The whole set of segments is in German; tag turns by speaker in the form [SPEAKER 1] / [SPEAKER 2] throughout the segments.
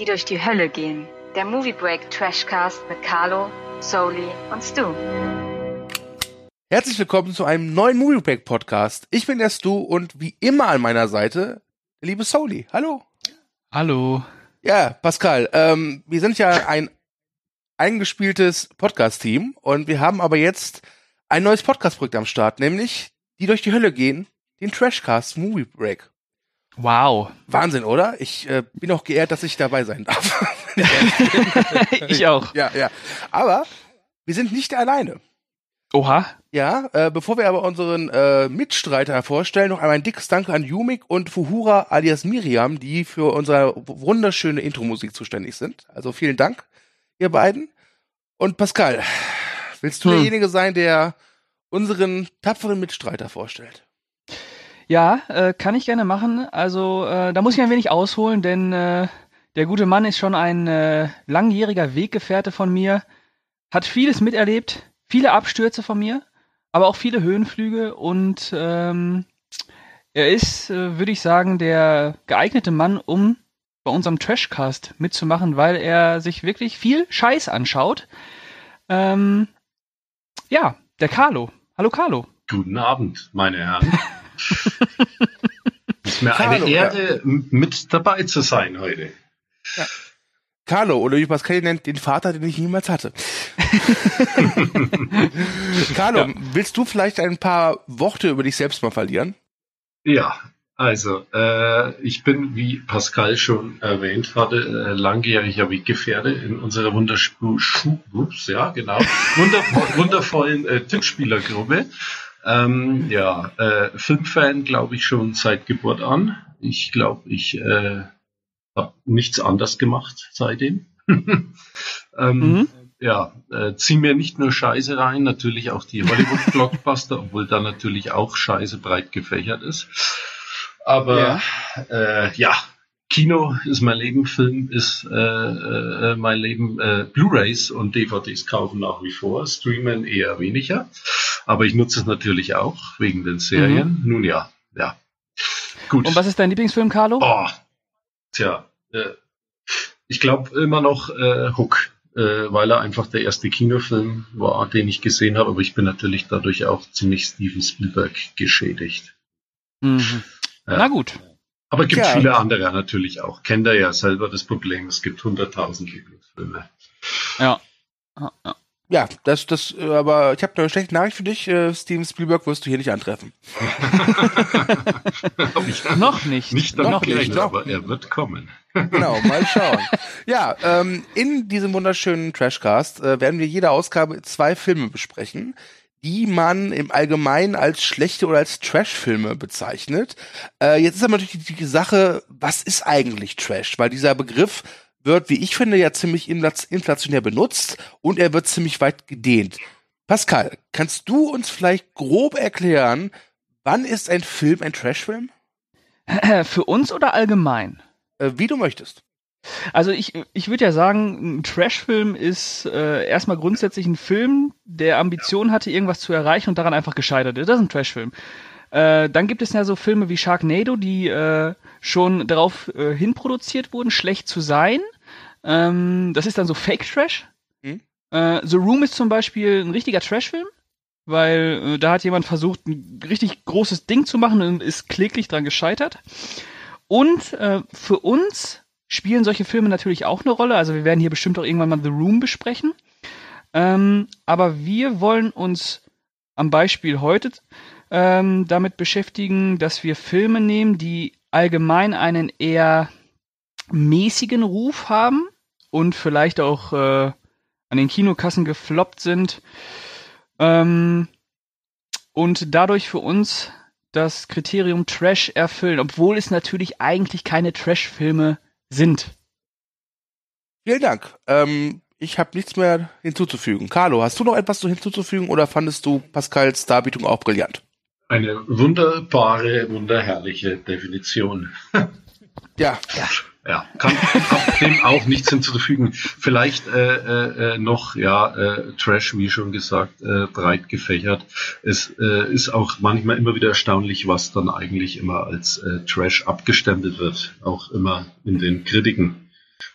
[SPEAKER 1] die durch die Hölle gehen. Der Movie Break Trashcast mit Carlo, Soli und Stu.
[SPEAKER 2] Herzlich willkommen zu einem neuen Movie Break Podcast. Ich bin der Stu und wie immer an meiner Seite der liebe Soli. Hallo.
[SPEAKER 3] Hallo.
[SPEAKER 2] Ja, Pascal, ähm, wir sind ja ein eingespieltes Podcast-Team und wir haben aber jetzt ein neues Podcast-Projekt am Start, nämlich die durch die Hölle gehen, den Trashcast Movie Break.
[SPEAKER 3] Wow.
[SPEAKER 2] Wahnsinn, oder? Ich äh, bin auch geehrt, dass ich dabei sein darf.
[SPEAKER 3] ich auch.
[SPEAKER 2] Ja, ja. Aber wir sind nicht alleine.
[SPEAKER 3] Oha.
[SPEAKER 2] Ja, äh, bevor wir aber unseren äh, Mitstreiter vorstellen, noch einmal ein dickes Danke an Yumik und Fuhura alias Miriam, die für unsere wunderschöne Intro-Musik zuständig sind. Also vielen Dank, ihr beiden. Und Pascal, willst du hm. derjenige sein, der unseren tapferen Mitstreiter vorstellt?
[SPEAKER 3] Ja, äh, kann ich gerne machen. Also äh, da muss ich ein wenig ausholen, denn äh, der gute Mann ist schon ein äh, langjähriger Weggefährte von mir, hat vieles miterlebt, viele Abstürze von mir, aber auch viele Höhenflüge und ähm, er ist, äh, würde ich sagen, der geeignete Mann, um bei unserem Trashcast mitzumachen, weil er sich wirklich viel Scheiß anschaut. Ähm, ja, der Carlo. Hallo Carlo.
[SPEAKER 4] Guten Abend, meine Herren. Es ist mir Carlo, eine Ehre, ja. mit dabei zu sein heute.
[SPEAKER 2] Ja. Carlo, oder wie Pascal nennt, den Vater, den ich niemals hatte. Carlo, ja. willst du vielleicht ein paar Worte über dich selbst mal verlieren?
[SPEAKER 4] Ja, also, äh, ich bin, wie Pascal schon erwähnt hatte, äh, langjähriger Weggefährte in unserer wunderschönen, ja, genau, wundervoll, wundervollen äh, Tippspielergruppe. Ähm, ja, äh, Filmfan glaube ich schon seit Geburt an. Ich glaube, ich äh, habe nichts anders gemacht seitdem. ähm, mhm. Ja, äh, zieh mir nicht nur Scheiße rein, natürlich auch die Hollywood-Blockbuster, obwohl da natürlich auch Scheiße breit gefächert ist. Aber ja, äh, ja Kino ist mein Leben, Film ist äh, äh, mein Leben, äh, Blu-rays und DVDs kaufen nach wie vor, streamen eher weniger. Aber ich nutze es natürlich auch wegen den Serien. Mhm. Nun ja, ja.
[SPEAKER 3] Gut. Und was ist dein Lieblingsfilm, Carlo?
[SPEAKER 4] Oh, tja, äh, ich glaube immer noch äh, Hook, äh, weil er einfach der erste Kinofilm war, den ich gesehen habe. Aber ich bin natürlich dadurch auch ziemlich Steven Spielberg geschädigt.
[SPEAKER 3] Mhm. Ja. Na gut.
[SPEAKER 4] Aber es gibt ja. viele andere natürlich auch. Kennt er ja selber das Problem, es gibt hunderttausend Lieblingsfilme.
[SPEAKER 3] Ja. ja.
[SPEAKER 2] Ja, das, das, aber ich habe eine schlechte Nachricht für dich. Äh, Steven Spielberg wirst du hier nicht antreffen.
[SPEAKER 3] noch nicht.
[SPEAKER 4] Nicht noch nicht, aber er wird kommen.
[SPEAKER 2] genau, mal schauen. ja, ähm, in diesem wunderschönen Trashcast äh, werden wir jede Ausgabe zwei Filme besprechen, die man im Allgemeinen als schlechte oder als Trash-Filme bezeichnet. Äh, jetzt ist aber natürlich die, die Sache, was ist eigentlich Trash? Weil dieser Begriff wird, wie ich finde, ja ziemlich inflationär benutzt und er wird ziemlich weit gedehnt. Pascal, kannst du uns vielleicht grob erklären, wann ist ein Film ein Trashfilm?
[SPEAKER 3] Für uns oder allgemein?
[SPEAKER 2] Äh, wie du möchtest.
[SPEAKER 3] Also ich, ich würde ja sagen, ein Trashfilm ist äh, erstmal grundsätzlich ein Film, der Ambition hatte, irgendwas zu erreichen und daran einfach gescheitert ist. Das ist ein Trashfilm. Äh, dann gibt es ja so Filme wie Sharknado, die äh, schon darauf äh, hinproduziert wurden, schlecht zu sein. Ähm, das ist dann so Fake Trash. Mhm. Äh, The Room ist zum Beispiel ein richtiger Trashfilm, weil äh, da hat jemand versucht, ein richtig großes Ding zu machen und ist kläglich dran gescheitert. Und äh, für uns spielen solche Filme natürlich auch eine Rolle. Also wir werden hier bestimmt auch irgendwann mal The Room besprechen. Ähm, aber wir wollen uns am Beispiel heute ähm, damit beschäftigen, dass wir Filme nehmen, die allgemein einen eher mäßigen Ruf haben und vielleicht auch äh, an den Kinokassen gefloppt sind ähm, und dadurch für uns das Kriterium Trash erfüllen, obwohl es natürlich eigentlich keine Trash-Filme sind.
[SPEAKER 2] Vielen Dank. Ähm, ich habe nichts mehr hinzuzufügen. Carlo, hast du noch etwas hinzuzufügen oder fandest du Pascals Darbietung auch brillant?
[SPEAKER 4] Eine wunderbare, wunderherrliche Definition.
[SPEAKER 2] ja. ja.
[SPEAKER 4] Ja, kann, dem auch nichts hinzufügen. Vielleicht äh, äh, äh, noch, ja, äh, Trash, wie schon gesagt, äh, breit gefächert. Es äh, ist auch manchmal immer wieder erstaunlich, was dann eigentlich immer als äh, Trash abgestempelt wird, auch immer in den Kritiken.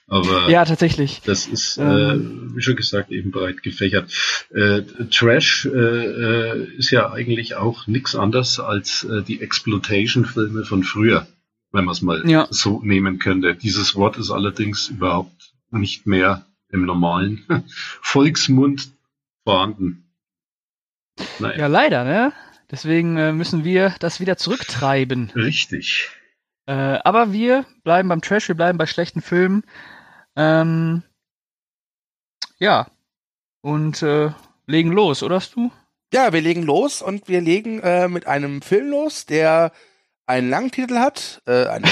[SPEAKER 4] Aber
[SPEAKER 3] Ja, tatsächlich.
[SPEAKER 4] das ist,
[SPEAKER 3] Ähm.
[SPEAKER 4] äh, wie schon gesagt, eben breit gefächert. Äh, Trash äh, äh, ist ja eigentlich auch nichts anderes als äh, die Exploitation-Filme von früher, wenn man es mal
[SPEAKER 3] Ja.
[SPEAKER 4] so nehmen könnte. Dieses Wort ist allerdings überhaupt nicht mehr im normalen Volksmund vorhanden. Naja,
[SPEAKER 3] Ja, leider, ne? Deswegen äh, müssen wir das wieder zurücktreiben.
[SPEAKER 4] richtig.
[SPEAKER 3] Äh, aber wir bleiben beim Trash, wir bleiben bei schlechten Filmen. Ähm, ja. Und äh, legen los, oder du?
[SPEAKER 2] Ja, wir legen los und wir legen äh, mit einem Film los, der einen langen Titel hat, äh, ein,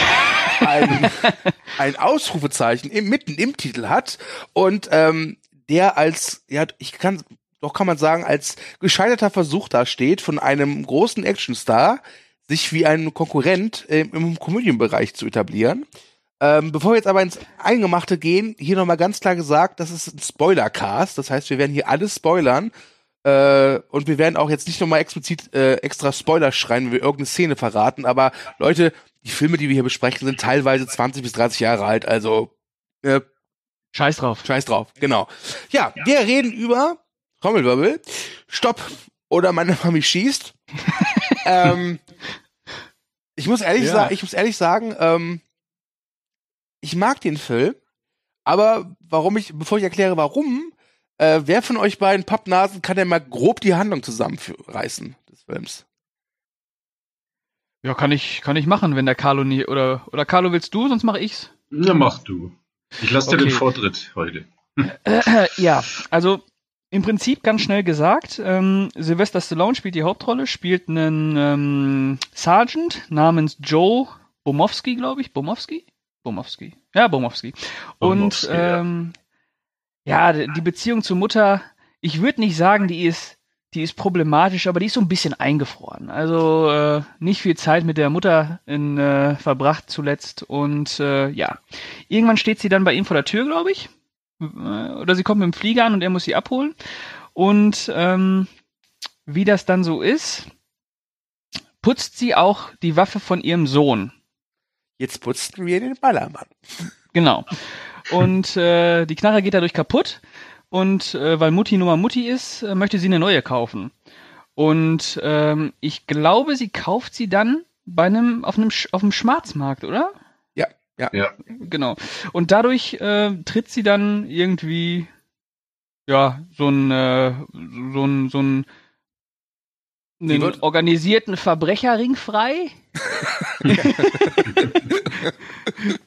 [SPEAKER 2] ein, ein Ausrufezeichen im, mitten im Titel hat und ähm, der als, ja, ich kann, doch kann man sagen, als gescheiterter Versuch da steht von einem großen Actionstar, sich wie ein Konkurrent äh, im Komödienbereich zu etablieren. Ähm, bevor wir jetzt aber ins Eingemachte gehen, hier nochmal ganz klar gesagt, das ist ein Spoilercast. Das heißt, wir werden hier alles spoilern. Äh, und wir werden auch jetzt nicht nochmal explizit äh, extra Spoiler schreien, wenn wir irgendeine Szene verraten. Aber Leute, die Filme, die wir hier besprechen, sind teilweise 20 bis 30 Jahre alt. Also äh,
[SPEAKER 3] Scheiß drauf.
[SPEAKER 2] Scheiß drauf, genau. Ja, wir reden über Trommelwirbel, Stopp oder meine Mami schießt. ähm, ich muss ehrlich
[SPEAKER 3] Ja.
[SPEAKER 2] sagen, ich muss ehrlich sagen, ähm, ich mag den Film, aber warum ich, bevor ich erkläre, warum, äh, wer von euch beiden Pappnasen kann denn mal grob die Handlung zusammenreißen des Films?
[SPEAKER 3] Ja, kann ich, kann ich machen, wenn der Carlo nie, oder, oder Carlo willst du, sonst mache ich's.
[SPEAKER 4] Na, mach du. Ich lasse dir
[SPEAKER 3] Okay.
[SPEAKER 4] den Vortritt heute.
[SPEAKER 3] Äh, ja, also im Prinzip ganz schnell gesagt, ähm, Sylvester Stallone spielt die Hauptrolle, spielt einen ähm, Sergeant namens Joe Bomowski, glaube ich. Bomowski? Bomowski. Ja, Bomowski. Und
[SPEAKER 4] Bomowski, ja.
[SPEAKER 3] ähm, ja, d- die Beziehung zur Mutter, ich würde nicht sagen, die ist, die ist problematisch, aber die ist so ein bisschen eingefroren. Also äh, nicht viel Zeit mit der Mutter in, äh, verbracht zuletzt. Und äh, ja, irgendwann steht sie dann bei ihm vor der Tür, glaube ich. Äh, Oder sie kommt mit dem Flieger an und er muss sie abholen. Und ähm, wie das dann so ist, putzt sie auch die Waffe von ihrem Sohn.
[SPEAKER 2] Jetzt putzten wir den Ballermann.
[SPEAKER 3] Genau. Und äh, die Knarre geht dadurch kaputt. Und äh, weil Mutti Nummer Mutti ist, äh, möchte sie eine neue kaufen. Und ähm, ich glaube, sie kauft sie dann bei einem auf einem Sch auf dem Schwarzmarkt, oder?
[SPEAKER 2] Ja, ja.
[SPEAKER 4] Ja.
[SPEAKER 3] Genau. Und dadurch äh, tritt sie dann irgendwie ja so ein äh, so ein so ein einen organisierten Verbrecherring frei.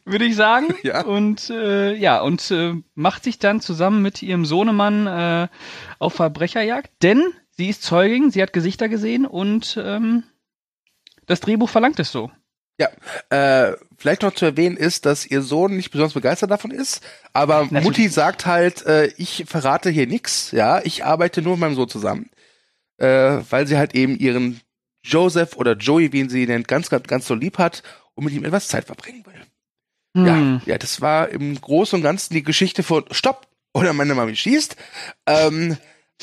[SPEAKER 3] Würde ich sagen.
[SPEAKER 2] Ja.
[SPEAKER 3] Und äh, ja, und äh, macht sich dann zusammen mit ihrem Sohnemann äh, auf Verbrecherjagd, denn sie ist Zeugin, sie hat Gesichter gesehen und ähm, das Drehbuch verlangt es so.
[SPEAKER 2] Ja, äh, vielleicht noch zu erwähnen ist, dass ihr Sohn nicht besonders begeistert davon ist, aber
[SPEAKER 3] Natürlich
[SPEAKER 2] Mutti sagt halt, äh, ich verrate hier nix, ja, ich arbeite nur mit meinem Sohn zusammen, äh, weil sie halt eben ihren Joseph oder Joey, wie ihn sie nennt, ganz, ganz, ganz so lieb hat und mit ihm etwas Zeit verbringen will. Ja,
[SPEAKER 3] Hm.
[SPEAKER 2] ja, das war im Großen und Ganzen die Geschichte von Stopp oder meine Mami schießt. Ähm,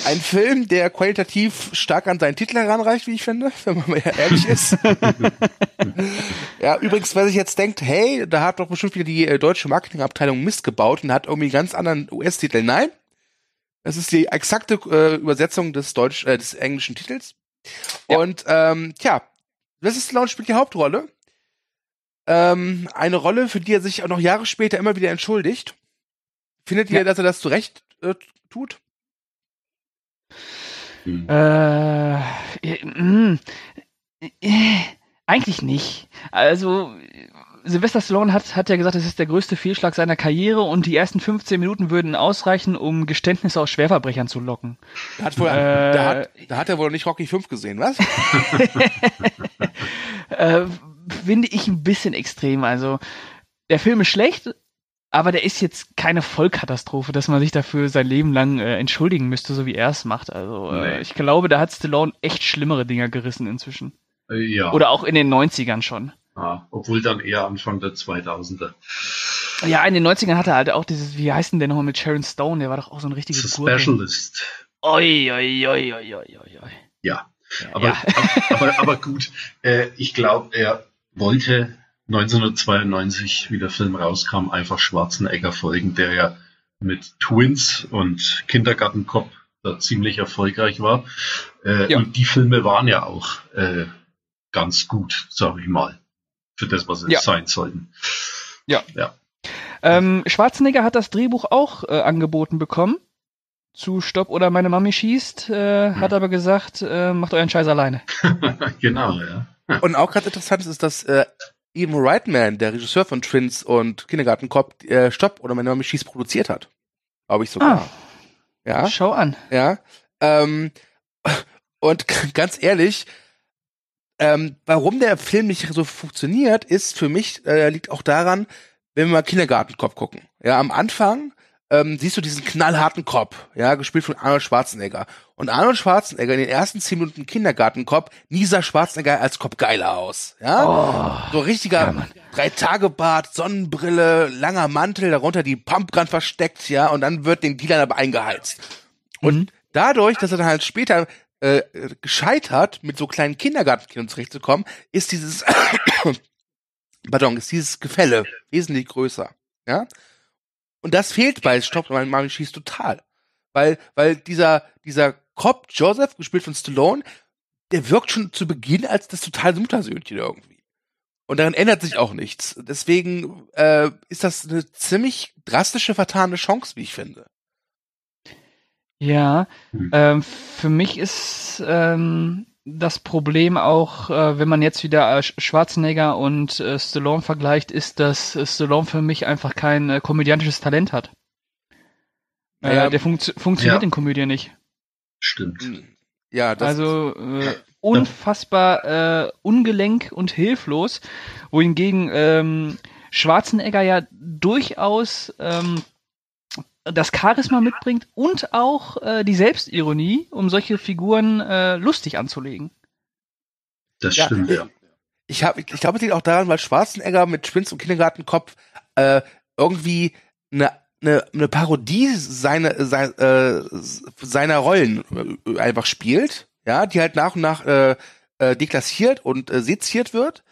[SPEAKER 2] ein Film, der qualitativ stark an seinen Titel heranreicht, wie ich finde, wenn man mal ehrlich ist. ja, übrigens, wer sich jetzt denkt, hey, da hat doch bestimmt wieder die äh, deutsche Marketingabteilung Mist gebaut und hat irgendwie einen ganz anderen US-Titel. Nein, das ist die exakte äh, Übersetzung des deutsch, äh, des englischen Titels.
[SPEAKER 3] Ja.
[SPEAKER 2] Und ähm, tja, Sylvester Stallone spielt die Hauptrolle. Ähm, eine Rolle, für die er sich auch noch Jahre später immer wieder entschuldigt. Findet ihr,
[SPEAKER 3] Ja.
[SPEAKER 2] dass er das zu Recht äh, tut?
[SPEAKER 4] Hm.
[SPEAKER 3] Äh, äh, mh, äh, eigentlich nicht. Also, Sylvester Stallone hat, hat ja gesagt, es ist der größte Fehlschlag seiner Karriere und die ersten 15 Minuten würden ausreichen, um Geständnisse aus Schwerverbrechern zu locken.
[SPEAKER 2] Da hat, wohl,
[SPEAKER 3] Äh,
[SPEAKER 2] da, hat, da hat er wohl nicht Rocky 5 gesehen, was?
[SPEAKER 3] Äh, finde ich ein bisschen extrem. Also, der Film ist schlecht, aber der ist jetzt keine Vollkatastrophe, dass man sich dafür sein Leben lang äh, entschuldigen müsste, so wie er es macht. Also, äh,
[SPEAKER 4] Nee.
[SPEAKER 3] ich glaube, da hat Stallone echt schlimmere Dinger gerissen inzwischen.
[SPEAKER 4] Äh, Ja.
[SPEAKER 3] Oder auch in den 90ern schon.
[SPEAKER 4] Ah, obwohl dann eher Anfang der 2000er.
[SPEAKER 3] Ja, in den 90ern hatte er halt auch dieses, wie heißt denn der nochmal mit Sharon Stone? Der war doch auch so ein Gurke.
[SPEAKER 4] Specialist.
[SPEAKER 3] Oi, oi, oi, oi, oi, oi, oi.
[SPEAKER 4] Ja.
[SPEAKER 3] Ja,
[SPEAKER 4] Aber,
[SPEAKER 3] ja.
[SPEAKER 4] aber, aber gut, äh, ich glaube, er wollte 1992, wie der Film rauskam, einfach Schwarzenegger folgen, der ja mit Twins und Kindergartenkopf da ziemlich erfolgreich war. Äh, ja. Und die Filme waren ja auch äh, ganz gut, sage ich mal, für das, was sie ja. sein sollten.
[SPEAKER 3] Ja. ja. Ähm, Schwarzenegger hat das Drehbuch auch äh, angeboten bekommen zu Stopp oder meine Mami schießt, äh, hm. hat aber gesagt, äh, macht euren Scheiß alleine.
[SPEAKER 4] genau, ja.
[SPEAKER 2] Und auch ganz interessant ist, dass äh, Ian Reitman, der Regisseur von Twins und Kindergartenkopf, äh, Stopp oder meine Mami schießt produziert hat. Glaube ich sogar. Ah.
[SPEAKER 3] Ja. Schau an.
[SPEAKER 2] Ja. Ähm, und ganz ehrlich, ähm, warum der Film nicht so funktioniert, ist für mich, äh, liegt auch daran, wenn wir mal Kindergartenkopf gucken. Ja, am Anfang ähm, siehst du diesen knallharten Kopf, ja, gespielt von Arnold Schwarzenegger. Und Arnold Schwarzenegger in den ersten zehn Minuten Kindergartenkopf, nie sah Schwarzenegger als Kopf geiler aus, ja. Oh, so richtiger ja, Drei-Tage-Bart, Sonnenbrille, langer Mantel, darunter die Pumpgun versteckt, ja, und dann wird den Dealer aber eingeheizt. Und mhm. dadurch, dass er dann halt später äh, gescheitert, mit so kleinen Kindergartenkindern zurechtzukommen, ist dieses, pardon, ist dieses Gefälle wesentlich größer, ja. Und das fehlt bei Stop Mami schießt total. Weil, weil dieser, dieser Cop Joseph, gespielt von Stallone, der wirkt schon zu Beginn als das totale Muttersöhnchen irgendwie. Und daran ändert sich auch nichts. Deswegen äh, ist das eine ziemlich drastische, vertane Chance, wie ich finde.
[SPEAKER 3] Ja, hm. ähm, für mich ist ähm, das Problem auch, äh, wenn man jetzt wieder äh, Schwarzenegger und äh, Stallone vergleicht, ist, dass äh, Stallone für mich einfach kein äh, komödiantisches Talent hat. Äh, ja, der funkt funktioniert ja. in Komödie nicht.
[SPEAKER 4] Stimmt. Hm.
[SPEAKER 3] Ja, das also äh, unfassbar äh, ungelenk und hilflos, wohingegen ähm, Schwarzenegger ja durchaus ähm, das Charisma mitbringt und auch äh, die Selbstironie, um solche Figuren äh, lustig anzulegen.
[SPEAKER 4] Das ja, stimmt, ja.
[SPEAKER 2] Ich, hab, ich, ich glaube, es liegt auch daran, weil Schwarzenegger mit Schwinz und Kindergartenkopf äh, irgendwie eine eine, eine Parodie seine, sein, äh, seiner Rollen äh, einfach spielt, ja, die halt nach und nach äh, äh, deklassiert und äh, seziert wird,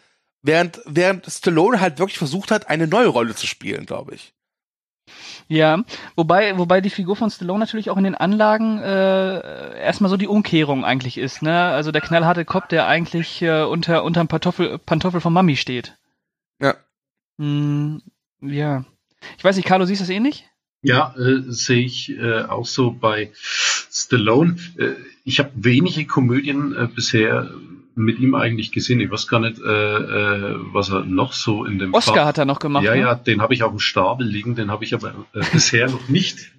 [SPEAKER 2] während während Stallone halt wirklich versucht hat, eine neue Rolle zu spielen, glaube ich.
[SPEAKER 3] Ja, wobei, wobei die Figur von Stallone natürlich auch in den Anlagen äh, erstmal so die Umkehrung eigentlich ist, ne? Also der knallharte Kopf, der eigentlich äh, unter unterm Pantoffel, Pantoffel von Mami steht.
[SPEAKER 2] Ja.
[SPEAKER 3] Mm, ja. Ich weiß nicht, Carlo, siehst du das ähnlich?
[SPEAKER 4] Ja, äh, sehe ich äh, auch so bei Stallone. Äh, ich habe wenige Komödien äh, bisher mit ihm eigentlich gesehen. Ich weiß gar nicht, äh, äh, was er noch so in dem
[SPEAKER 3] Oscar Fach hat er noch gemacht.
[SPEAKER 4] Ja, ne? ja, den habe ich auf dem Stapel liegen, den habe ich aber äh, bisher noch nicht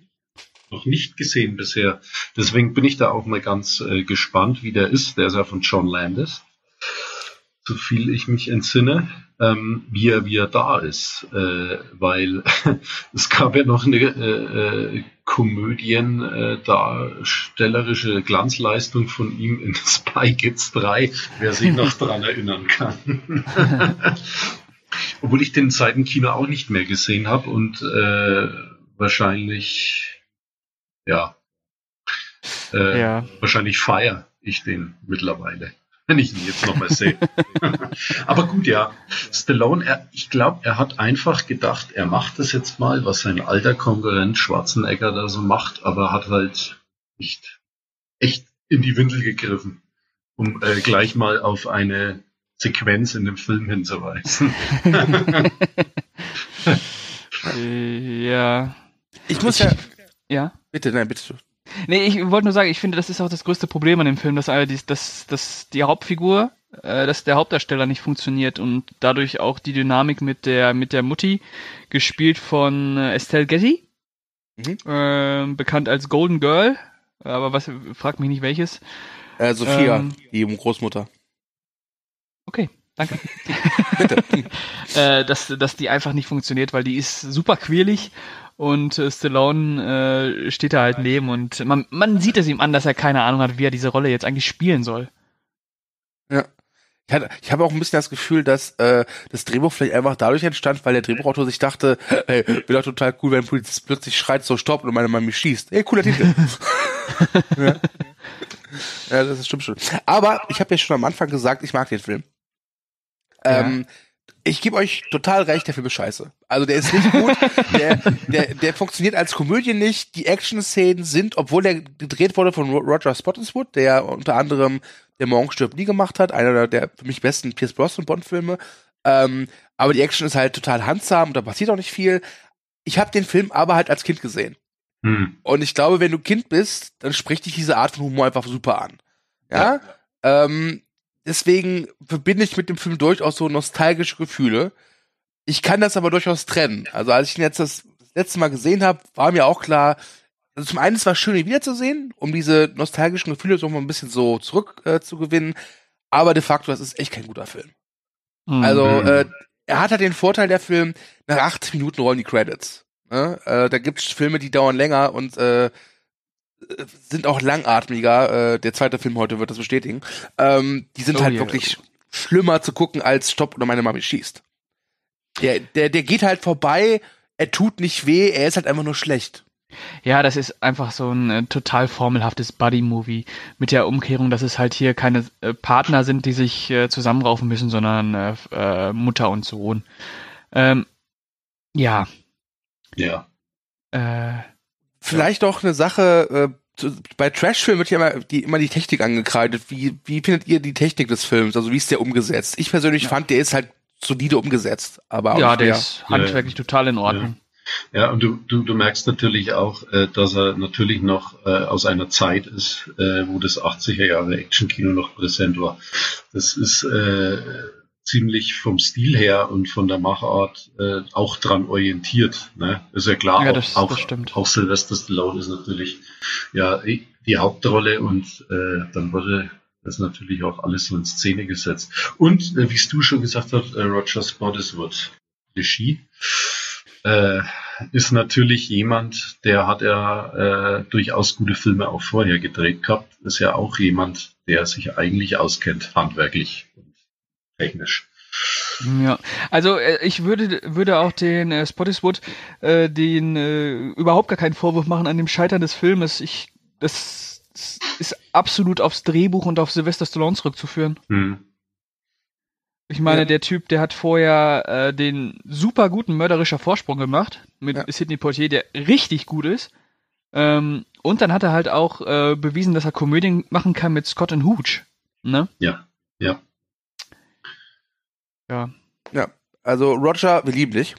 [SPEAKER 4] noch nicht gesehen bisher. Deswegen bin ich da auch mal ganz äh, gespannt, wie der ist. Der ist ja von John Landis so viel ich mich entsinne, ähm, wie, er, wie er da ist. Äh, weil es gab ja noch eine äh, äh, komödiendarstellerische äh, Glanzleistung von ihm in Spy Kids 3, wer sich noch daran erinnern kann. Obwohl ich den seit dem Kino auch nicht mehr gesehen habe und äh, wahrscheinlich, ja, äh, ja. wahrscheinlich feier ich den mittlerweile wenn ich ihn jetzt nochmal sehe. Aber gut, ja. Stallone, er, ich glaube, er hat einfach gedacht, er macht das jetzt mal, was sein alter Konkurrent Schwarzenegger da so macht, aber hat halt nicht echt in die Windel gegriffen, um äh, gleich mal auf eine Sequenz in dem Film hinzuweisen.
[SPEAKER 3] ja.
[SPEAKER 2] Ich muss ja.
[SPEAKER 3] Ja.
[SPEAKER 2] Bitte, nein, bitte.
[SPEAKER 3] Nee, ich wollte nur sagen, ich finde, das ist auch das größte Problem an dem Film, dass, dass, dass die Hauptfigur, äh, dass der Hauptdarsteller nicht funktioniert und dadurch auch die Dynamik mit der, mit der Mutti, gespielt von äh, Estelle Getty, mhm. äh, bekannt als Golden Girl, aber was, frag mich nicht welches.
[SPEAKER 2] Äh, Sophia, ähm, die Großmutter.
[SPEAKER 3] Okay, danke. Bitte. äh, dass, dass die einfach nicht funktioniert, weil die ist super quirlig und äh, Stallone äh, steht da halt neben und man, man sieht es ihm an, dass er keine Ahnung hat, wie er diese Rolle jetzt eigentlich spielen soll.
[SPEAKER 2] Ja. Ich, hatte, ich habe auch ein bisschen das Gefühl, dass äh, das Drehbuch vielleicht einfach dadurch entstand, weil der Drehbuchautor sich dachte, hey, wäre doch total cool, wenn ein Polizist plötzlich schreit, so stopp und meine Mami schießt. Hey, cooler Titel. ja. ja, das ist stimmt schon. Aber ich habe ja schon am Anfang gesagt, ich mag den Film. Ähm, Ich gebe euch total recht, der Film ist scheiße. Also der ist nicht gut, der, der, der funktioniert als Komödie nicht. Die Action-Szenen sind, obwohl der gedreht wurde von Roger Spottiswoode, der unter anderem Der Morgen stirbt nie gemacht hat, einer der für mich besten Pierce Brosnan Bond-Filme. Ähm, aber die Action ist halt total handsam und da passiert auch nicht viel. Ich habe den Film aber halt als Kind gesehen.
[SPEAKER 4] Hm.
[SPEAKER 2] Und ich glaube, wenn du Kind bist, dann spricht dich diese Art von Humor einfach super an. Ja. Ähm, deswegen verbinde ich mit dem Film durchaus so nostalgische Gefühle. Ich kann das aber durchaus trennen. Also als ich ihn jetzt das letzte Mal gesehen habe, war mir auch klar, also zum einen es war schön, ihn wiederzusehen, um diese nostalgischen Gefühle so mal ein bisschen so zurück äh, zu gewinnen. Aber de facto, das ist echt kein guter Film.
[SPEAKER 3] Mhm.
[SPEAKER 2] Also, äh, er hat halt den Vorteil, der Film, nach 80 Minuten rollen die Credits. Ne? Äh, da gibt's Filme, die dauern länger und äh, sind auch langatmiger. Äh, der zweite Film heute wird das bestätigen. Ähm, die sind
[SPEAKER 3] Oh
[SPEAKER 2] halt
[SPEAKER 3] yeah.
[SPEAKER 2] wirklich schlimmer zu gucken als Stopp oder meine Mami schießt. Der, der, der geht halt vorbei, er tut nicht weh, er ist halt einfach nur schlecht.
[SPEAKER 3] Ja, das ist einfach so ein äh, total formelhaftes Buddy-Movie mit der Umkehrung, dass es halt hier keine äh, Partner sind, die sich äh, zusammenraufen müssen, sondern äh, äh, Mutter und Sohn. Ähm, ja,
[SPEAKER 4] Ja.
[SPEAKER 2] Vielleicht auch eine Sache, äh, zu, bei Trashfilmen wird ja immer die, immer die Technik angekreidet. Wie, wie findet ihr die Technik des Films? Also wie ist der umgesetzt? Ich persönlich fand, der ist halt solide umgesetzt, aber auch
[SPEAKER 3] ja, der ist handwerklich total in Ordnung.
[SPEAKER 4] Ja, und du, du, du merkst natürlich auch, äh, dass er natürlich noch äh, aus einer Zeit ist, äh, wo das 80er Jahre Actionkino noch präsent war. Das ist äh, ziemlich vom Stil her und von der Machart äh, auch dran orientiert. Ne? Ist ja klar,
[SPEAKER 3] Ja,
[SPEAKER 4] auch,
[SPEAKER 3] das-
[SPEAKER 4] auch,
[SPEAKER 3] das stimmt.
[SPEAKER 4] auch Sylvester Stallone ist natürlich ja die Hauptrolle und äh, dann wurde das natürlich auch alles so in Szene gesetzt. Und äh, wie es du schon gesagt hast, äh, Roger Spottiswoode, Regie, äh, ist natürlich jemand, der hat ja äh, durchaus gute Filme auch vorher gedreht gehabt, ist ja auch jemand, der sich eigentlich auskennt, handwerklich technisch.
[SPEAKER 3] Ja, also äh, ich würde würde auch den äh, Spottiswood äh, den äh, überhaupt gar keinen Vorwurf machen an dem Scheitern des Filmes. Ich das ist absolut aufs Drehbuch und auf Sylvester Stallone zurückzuführen.
[SPEAKER 4] Hm.
[SPEAKER 3] Ich meine,
[SPEAKER 2] Ja.
[SPEAKER 3] der Typ, der hat vorher äh, den super guten mörderischer Vorsprung gemacht mit
[SPEAKER 2] Ja.
[SPEAKER 3] Sidney Poitier, der richtig gut ist. Ähm, und dann hat er halt auch äh, bewiesen, dass er Komödien machen kann mit Scott and Hooch. Ne?
[SPEAKER 4] Ja, ja.
[SPEAKER 3] Ja.
[SPEAKER 2] Also Roger, wir lieben dich.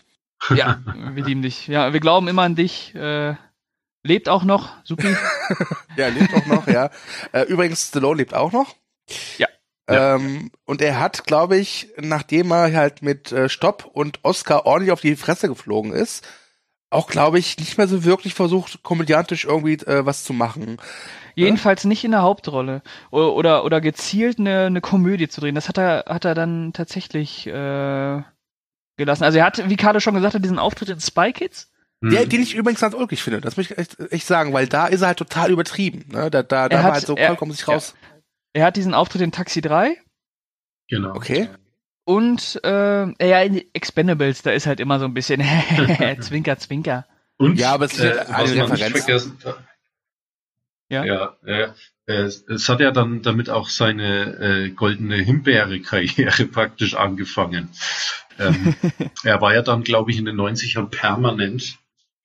[SPEAKER 3] Ja, wir lieben dich. Ja, wir glauben immer an dich. Äh, lebt auch noch, supi.
[SPEAKER 2] Ja, lebt auch noch, ja. Äh, übrigens, Stallone lebt auch noch.
[SPEAKER 3] Ja.
[SPEAKER 2] Ähm, und er hat, glaube ich, nachdem er halt mit äh, Stopp und Oscar ordentlich auf die Fresse geflogen ist, auch, glaube ich, nicht mehr so wirklich versucht, komödiantisch irgendwie äh, was zu machen.
[SPEAKER 3] Jedenfalls nicht in der Hauptrolle. Oder, oder, oder gezielt eine, eine Komödie zu drehen. Das hat er, hat er dann tatsächlich äh, gelassen. Also er hat, wie Carlo schon gesagt hat, diesen Auftritt in Spy Kids.
[SPEAKER 4] Hm.
[SPEAKER 2] Der, den ich übrigens ganz ulkig finde, das muss ich echt, echt sagen, weil da ist er halt total übertrieben. Ne? Da, da, da
[SPEAKER 3] Er
[SPEAKER 2] war
[SPEAKER 3] hat-
[SPEAKER 2] halt so
[SPEAKER 3] er-
[SPEAKER 2] vollkommen sich raus.
[SPEAKER 3] Er hat diesen Auftritt in Taxi 3
[SPEAKER 4] Genau.
[SPEAKER 2] Okay.
[SPEAKER 3] und äh, ja, in Expendables, da ist halt immer so ein bisschen Zwinker, Zwinker.
[SPEAKER 4] Und
[SPEAKER 2] Ja, aber es ist
[SPEAKER 4] äh,
[SPEAKER 2] eine
[SPEAKER 4] nicht
[SPEAKER 2] Referenz.
[SPEAKER 4] vergessen
[SPEAKER 3] Ja.
[SPEAKER 4] Ja, äh, es, es hat ja dann damit auch seine äh, goldene Himbeere-Karriere praktisch angefangen. Ähm, er war ja dann, glaube ich, in den 90ern permanent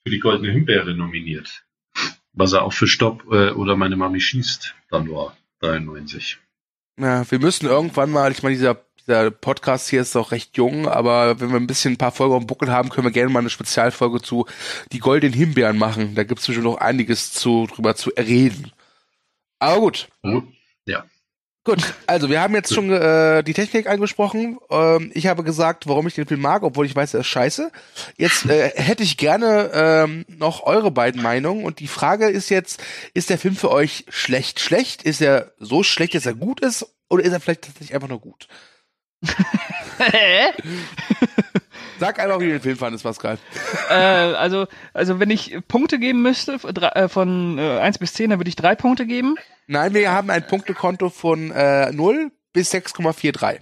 [SPEAKER 4] für die goldene Himbeere nominiert. Was er auch für Stopp äh, oder meine Mami schießt dann war, 93.
[SPEAKER 2] Ja, wir müssen irgendwann mal, ich meine, dieser, dieser Podcast hier ist auch recht jung, aber wenn wir ein bisschen ein paar Folgen auf dem Buckel haben, können wir gerne mal eine Spezialfolge zu die goldenen Himbeeren machen. Da gibt's bestimmt noch einiges zu, drüber zu reden. Aber gut.
[SPEAKER 4] Oh,
[SPEAKER 2] Gut, also wir haben jetzt schon äh, die Technik angesprochen. Ähm, ich habe gesagt, warum ich den Film mag, obwohl ich weiß, er ist scheiße. Jetzt äh, hätte ich gerne ähm, noch eure beiden Meinungen. Und die Frage ist jetzt, ist der Film für euch schlecht schlecht? Ist er so schlecht, dass er gut ist? Oder ist er vielleicht tatsächlich einfach nur gut? Sag einfach, wie du den Film fandest, Pascal.
[SPEAKER 3] äh, also, also wenn ich Punkte geben müsste, von drei- äh, von äh, 1 bis 10, dann würde ich drei Punkte geben.
[SPEAKER 2] Nein, wir haben ein Punktekonto von äh, 0 bis 6,43.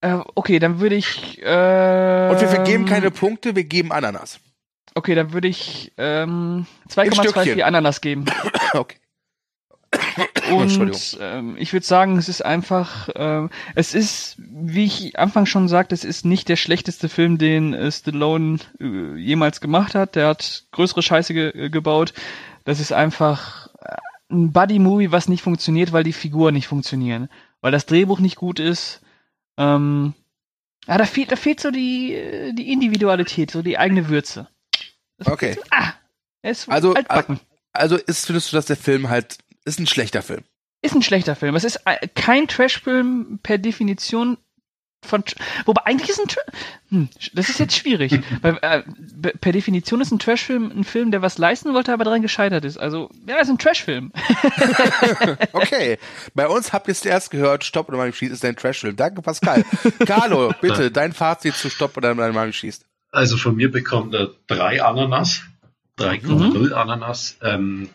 [SPEAKER 3] Äh, okay, dann würde ich. Äh,
[SPEAKER 2] Und wir vergeben keine Punkte, wir geben Ananas.
[SPEAKER 3] Okay, dann würde ich ähm,
[SPEAKER 2] Stückchen.
[SPEAKER 3] 2,24 Ananas geben.
[SPEAKER 2] Okay.
[SPEAKER 3] Und ähm, ich würde sagen, es ist einfach, ähm, es ist, wie ich Anfang schon sagte, es ist nicht der schlechteste Film, den äh, Stallone äh, jemals gemacht hat. Der hat größere Scheiße ge äh, gebaut. Das ist einfach äh, ein Buddy-Movie, was nicht funktioniert, weil die Figuren nicht funktionieren. Weil das Drehbuch nicht gut ist. Ähm, ja, da fehlt, da fehlt so die, äh, die Individualität, so die eigene Würze. Das
[SPEAKER 2] Okay.
[SPEAKER 3] so- ah,
[SPEAKER 2] Also,
[SPEAKER 3] altbacken.
[SPEAKER 2] Also ist, findest du, dass der Film halt, ist ein schlechter Film?
[SPEAKER 3] Ist ein schlechter Film. Es ist äh, kein Trash-Film per Definition von. Wobei eigentlich ist ein. Tra hm, das ist jetzt schwierig. weil, äh, per Definition ist ein Trash-Film ein Film, der was leisten wollte, aber daran gescheitert ist. Also, ja, ist ein Trash-Film.
[SPEAKER 2] Okay. Bei uns habt ihr es erst gehört, Stopp oder Mami schießt ist ein Trashfilm. Danke, Pascal. Carlo, bitte, dein Fazit zu Stopp oder Mami schießt.
[SPEAKER 4] Also von mir bekommt er drei Ananas, 3,0 Ananas. Ähm,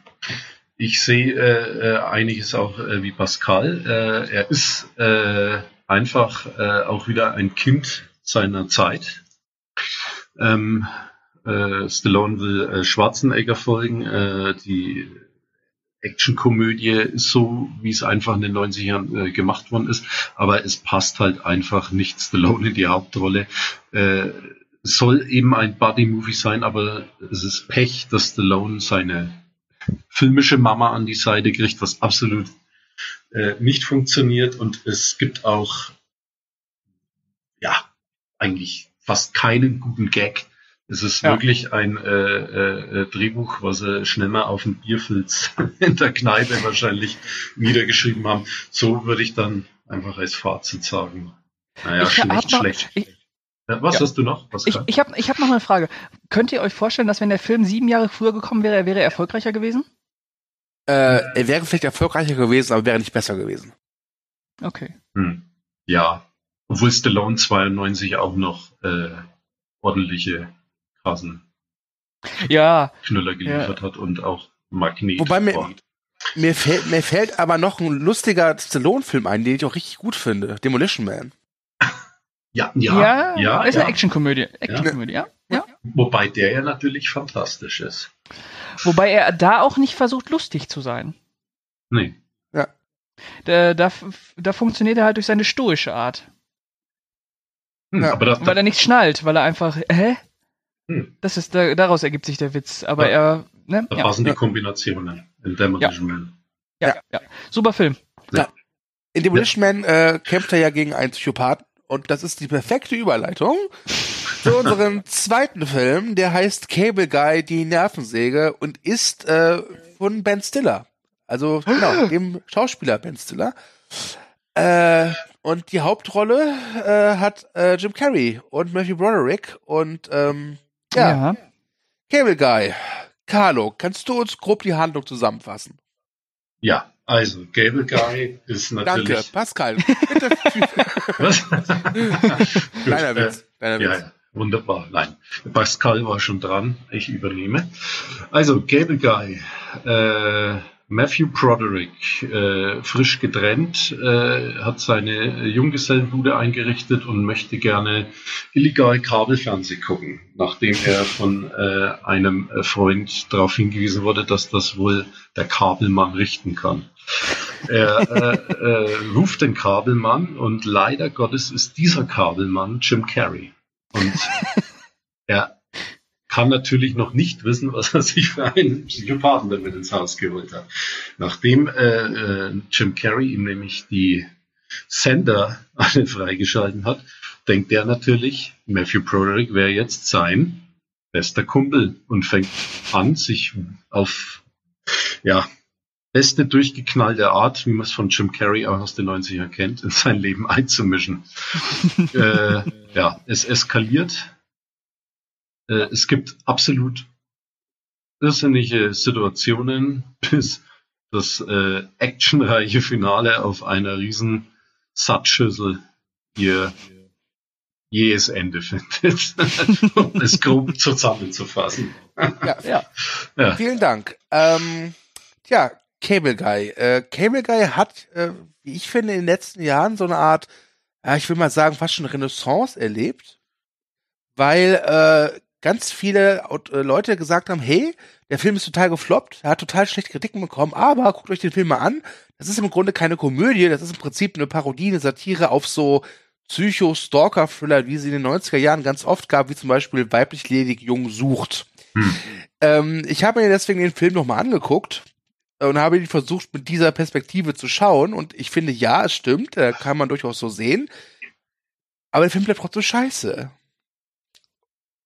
[SPEAKER 4] ich sehe äh, einiges auch äh, wie Pascal. Äh, er ist äh, einfach äh, auch wieder ein Kind seiner Zeit. Ähm, äh, Stallone will äh, Schwarzenegger folgen. Äh, die Actionkomödie ist so, wie es einfach in den 90ern äh, gemacht worden ist, aber es passt halt einfach nicht Stallone in die Hauptrolle. Äh, soll eben ein Buddy-Movie sein, aber es ist Pech, dass Stallone seine filmische Mama an die Seite kriegt, was absolut äh, nicht funktioniert. Und es gibt auch, ja, eigentlich fast keinen guten Gag. Es ist
[SPEAKER 3] Ja.
[SPEAKER 4] wirklich ein äh, äh, Drehbuch, was sie schnell mal auf dem Bierfilz in der Kneipe wahrscheinlich niedergeschrieben haben. So würde ich dann einfach als Fazit sagen. Naja,
[SPEAKER 3] Ich
[SPEAKER 4] schlecht,
[SPEAKER 3] noch-
[SPEAKER 4] schlecht.
[SPEAKER 3] ich-
[SPEAKER 4] ja, was
[SPEAKER 3] Ja.
[SPEAKER 4] hast du noch?
[SPEAKER 3] Ich,
[SPEAKER 4] Pascal?
[SPEAKER 3] ich habe ich hab noch eine Frage. Könnt ihr euch vorstellen, dass wenn der Film sieben Jahre früher gekommen wäre, er wäre erfolgreicher gewesen?
[SPEAKER 2] Äh, er wäre vielleicht erfolgreicher gewesen, aber wäre nicht besser gewesen.
[SPEAKER 3] Okay.
[SPEAKER 4] Hm. Ja, obwohl Stallone 92 auch noch äh, ordentliche krassen
[SPEAKER 3] Ja,
[SPEAKER 4] Knüller geliefert hat und auch Magnet.
[SPEAKER 2] Wobei mir-
[SPEAKER 4] war.
[SPEAKER 2] Mir fällt, mir fällt aber noch ein lustiger Stallone-Film ein, den ich auch richtig gut finde. Demolition Man.
[SPEAKER 4] Ja,
[SPEAKER 3] ja,
[SPEAKER 4] ja, ja,
[SPEAKER 3] ist
[SPEAKER 4] ja.
[SPEAKER 3] eine Actionkomödie. Actionkomödie, ja. ja.
[SPEAKER 4] Wobei der ja natürlich fantastisch ist.
[SPEAKER 3] Wobei er da auch nicht versucht, lustig zu sein.
[SPEAKER 4] Nee.
[SPEAKER 3] Da, da, da funktioniert er halt durch seine stoische Art.
[SPEAKER 4] Hm,
[SPEAKER 2] Ja,
[SPEAKER 4] aber das,
[SPEAKER 3] Weil er nichts schnallt, weil er einfach, hä?
[SPEAKER 4] Hm.
[SPEAKER 3] Das ist, da, daraus ergibt sich der Witz. Aber er, ne?
[SPEAKER 4] da
[SPEAKER 3] Ja,
[SPEAKER 4] passen die
[SPEAKER 2] Ja.
[SPEAKER 4] Kombinationen in Demolition Man.
[SPEAKER 3] ja, ja. Super Film.
[SPEAKER 2] In Demolition Man äh, kämpft er ja gegen einen Psychopathen und das ist die perfekte Überleitung zu unserem zweiten Film, der heißt Cable Guy, die Nervensäge und ist äh, von Ben Stiller. Also genau, dem Schauspieler Ben Stiller. Äh, und die Hauptrolle äh, hat äh, Jim Carrey und Matthew Broderick und ähm, ja, Cable Guy. Carlo, kannst du uns grob die Handlung zusammenfassen?
[SPEAKER 4] Ja, also Gable Guy ist
[SPEAKER 2] Danke,
[SPEAKER 4] natürlich.
[SPEAKER 2] Pascal. Bitte.
[SPEAKER 4] Was?
[SPEAKER 2] Kleiner
[SPEAKER 4] Gut,
[SPEAKER 2] Witz. Kleiner
[SPEAKER 4] Ja,
[SPEAKER 2] Witz.
[SPEAKER 4] ja, wunderbar. Nein, Pascal war schon dran. Ich übernehme. Also, Gable Guy. Äh, Matthew Broderick, äh, frisch getrennt, äh, hat seine Junggesellenbude eingerichtet und möchte gerne illegal Kabelfernsehen gucken, nachdem er von äh, einem äh, Freund darauf hingewiesen wurde, dass das wohl der Kabelmann richten kann. Er äh, äh, ruft den Kabelmann und leider Gottes ist dieser Kabelmann Jim Carrey. Und er kann natürlich noch nicht wissen, was er sich für einen Psychopathen damit ins Haus geholt hat. Nachdem äh, äh, Jim Carrey ihm nämlich die Sender alle freigeschalten hat, denkt er natürlich, Matthew Broderick wäre jetzt sein bester Kumpel und fängt an, sich auf ja, beste durchgeknallte Art, wie man es von Jim Carrey auch aus den 90ern kennt, in sein Leben einzumischen. äh, ja, es eskaliert. Äh, es gibt absolut irrsinnige Situationen, bis das äh, actionreiche Finale auf einer riesen Sattschüssel ihr jähes Ende findet, um es grob zusammenzufassen.
[SPEAKER 3] Ja.
[SPEAKER 4] Ja.
[SPEAKER 2] Vielen Dank. Ähm, tja, Cable Guy. Äh, Cable Guy hat, äh, wie ich finde, in den letzten Jahren so eine Art, ja, ich will mal sagen, fast schon Renaissance erlebt. Weil äh, ganz viele äh, Leute gesagt haben, hey, der Film ist total gefloppt, er hat total schlechte Kritiken bekommen, aber guckt euch den Film mal an. Das ist im Grunde keine Komödie, das ist im Prinzip eine Parodie, eine Satire auf so Psycho-Stalker-Thriller, wie sie in den 90er Jahren ganz oft gab, wie zum Beispiel Weiblich ledig jung sucht. Hm. Ähm, ich habe mir deswegen den Film nochmal angeguckt und habe ihn versucht, mit dieser Perspektive zu schauen. Und ich finde, ja, es stimmt, da kann man durchaus so sehen. Aber der Film bleibt trotzdem scheiße.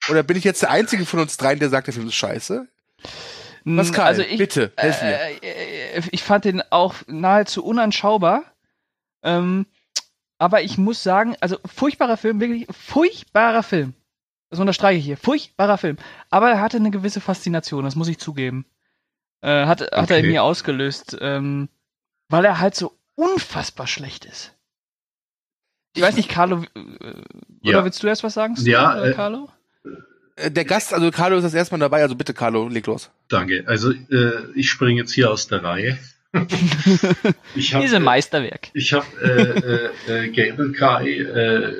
[SPEAKER 2] Oder bin ich jetzt der Einzige von uns dreien, der sagt, der Film ist scheiße? Pascal, also ich, bitte, helf mir. Äh,
[SPEAKER 3] äh, ich fand den auch nahezu unanschaubar. Ähm, aber ich muss sagen, also furchtbarer Film, wirklich furchtbarer Film. Das unterstreiche ich hier. Furchtbarer Film. Aber er hatte eine gewisse Faszination, das muss ich zugeben. Äh, hat, hat er in mir ausgelöst, ähm, weil er halt so unfassbar schlecht ist. Ich weiß nicht, Carlo, äh, oder ja. willst du erst was sagen?
[SPEAKER 4] Ja,
[SPEAKER 3] äh, Carlo?
[SPEAKER 2] Äh, der Gast, also Carlo ist das erstmal dabei, also bitte Carlo, leg los.
[SPEAKER 4] Danke. Also äh, ich springe jetzt hier aus der Reihe.
[SPEAKER 3] ich hab, Diese Meisterwerk.
[SPEAKER 4] Ich habe äh, äh, äh, Gable Kai äh,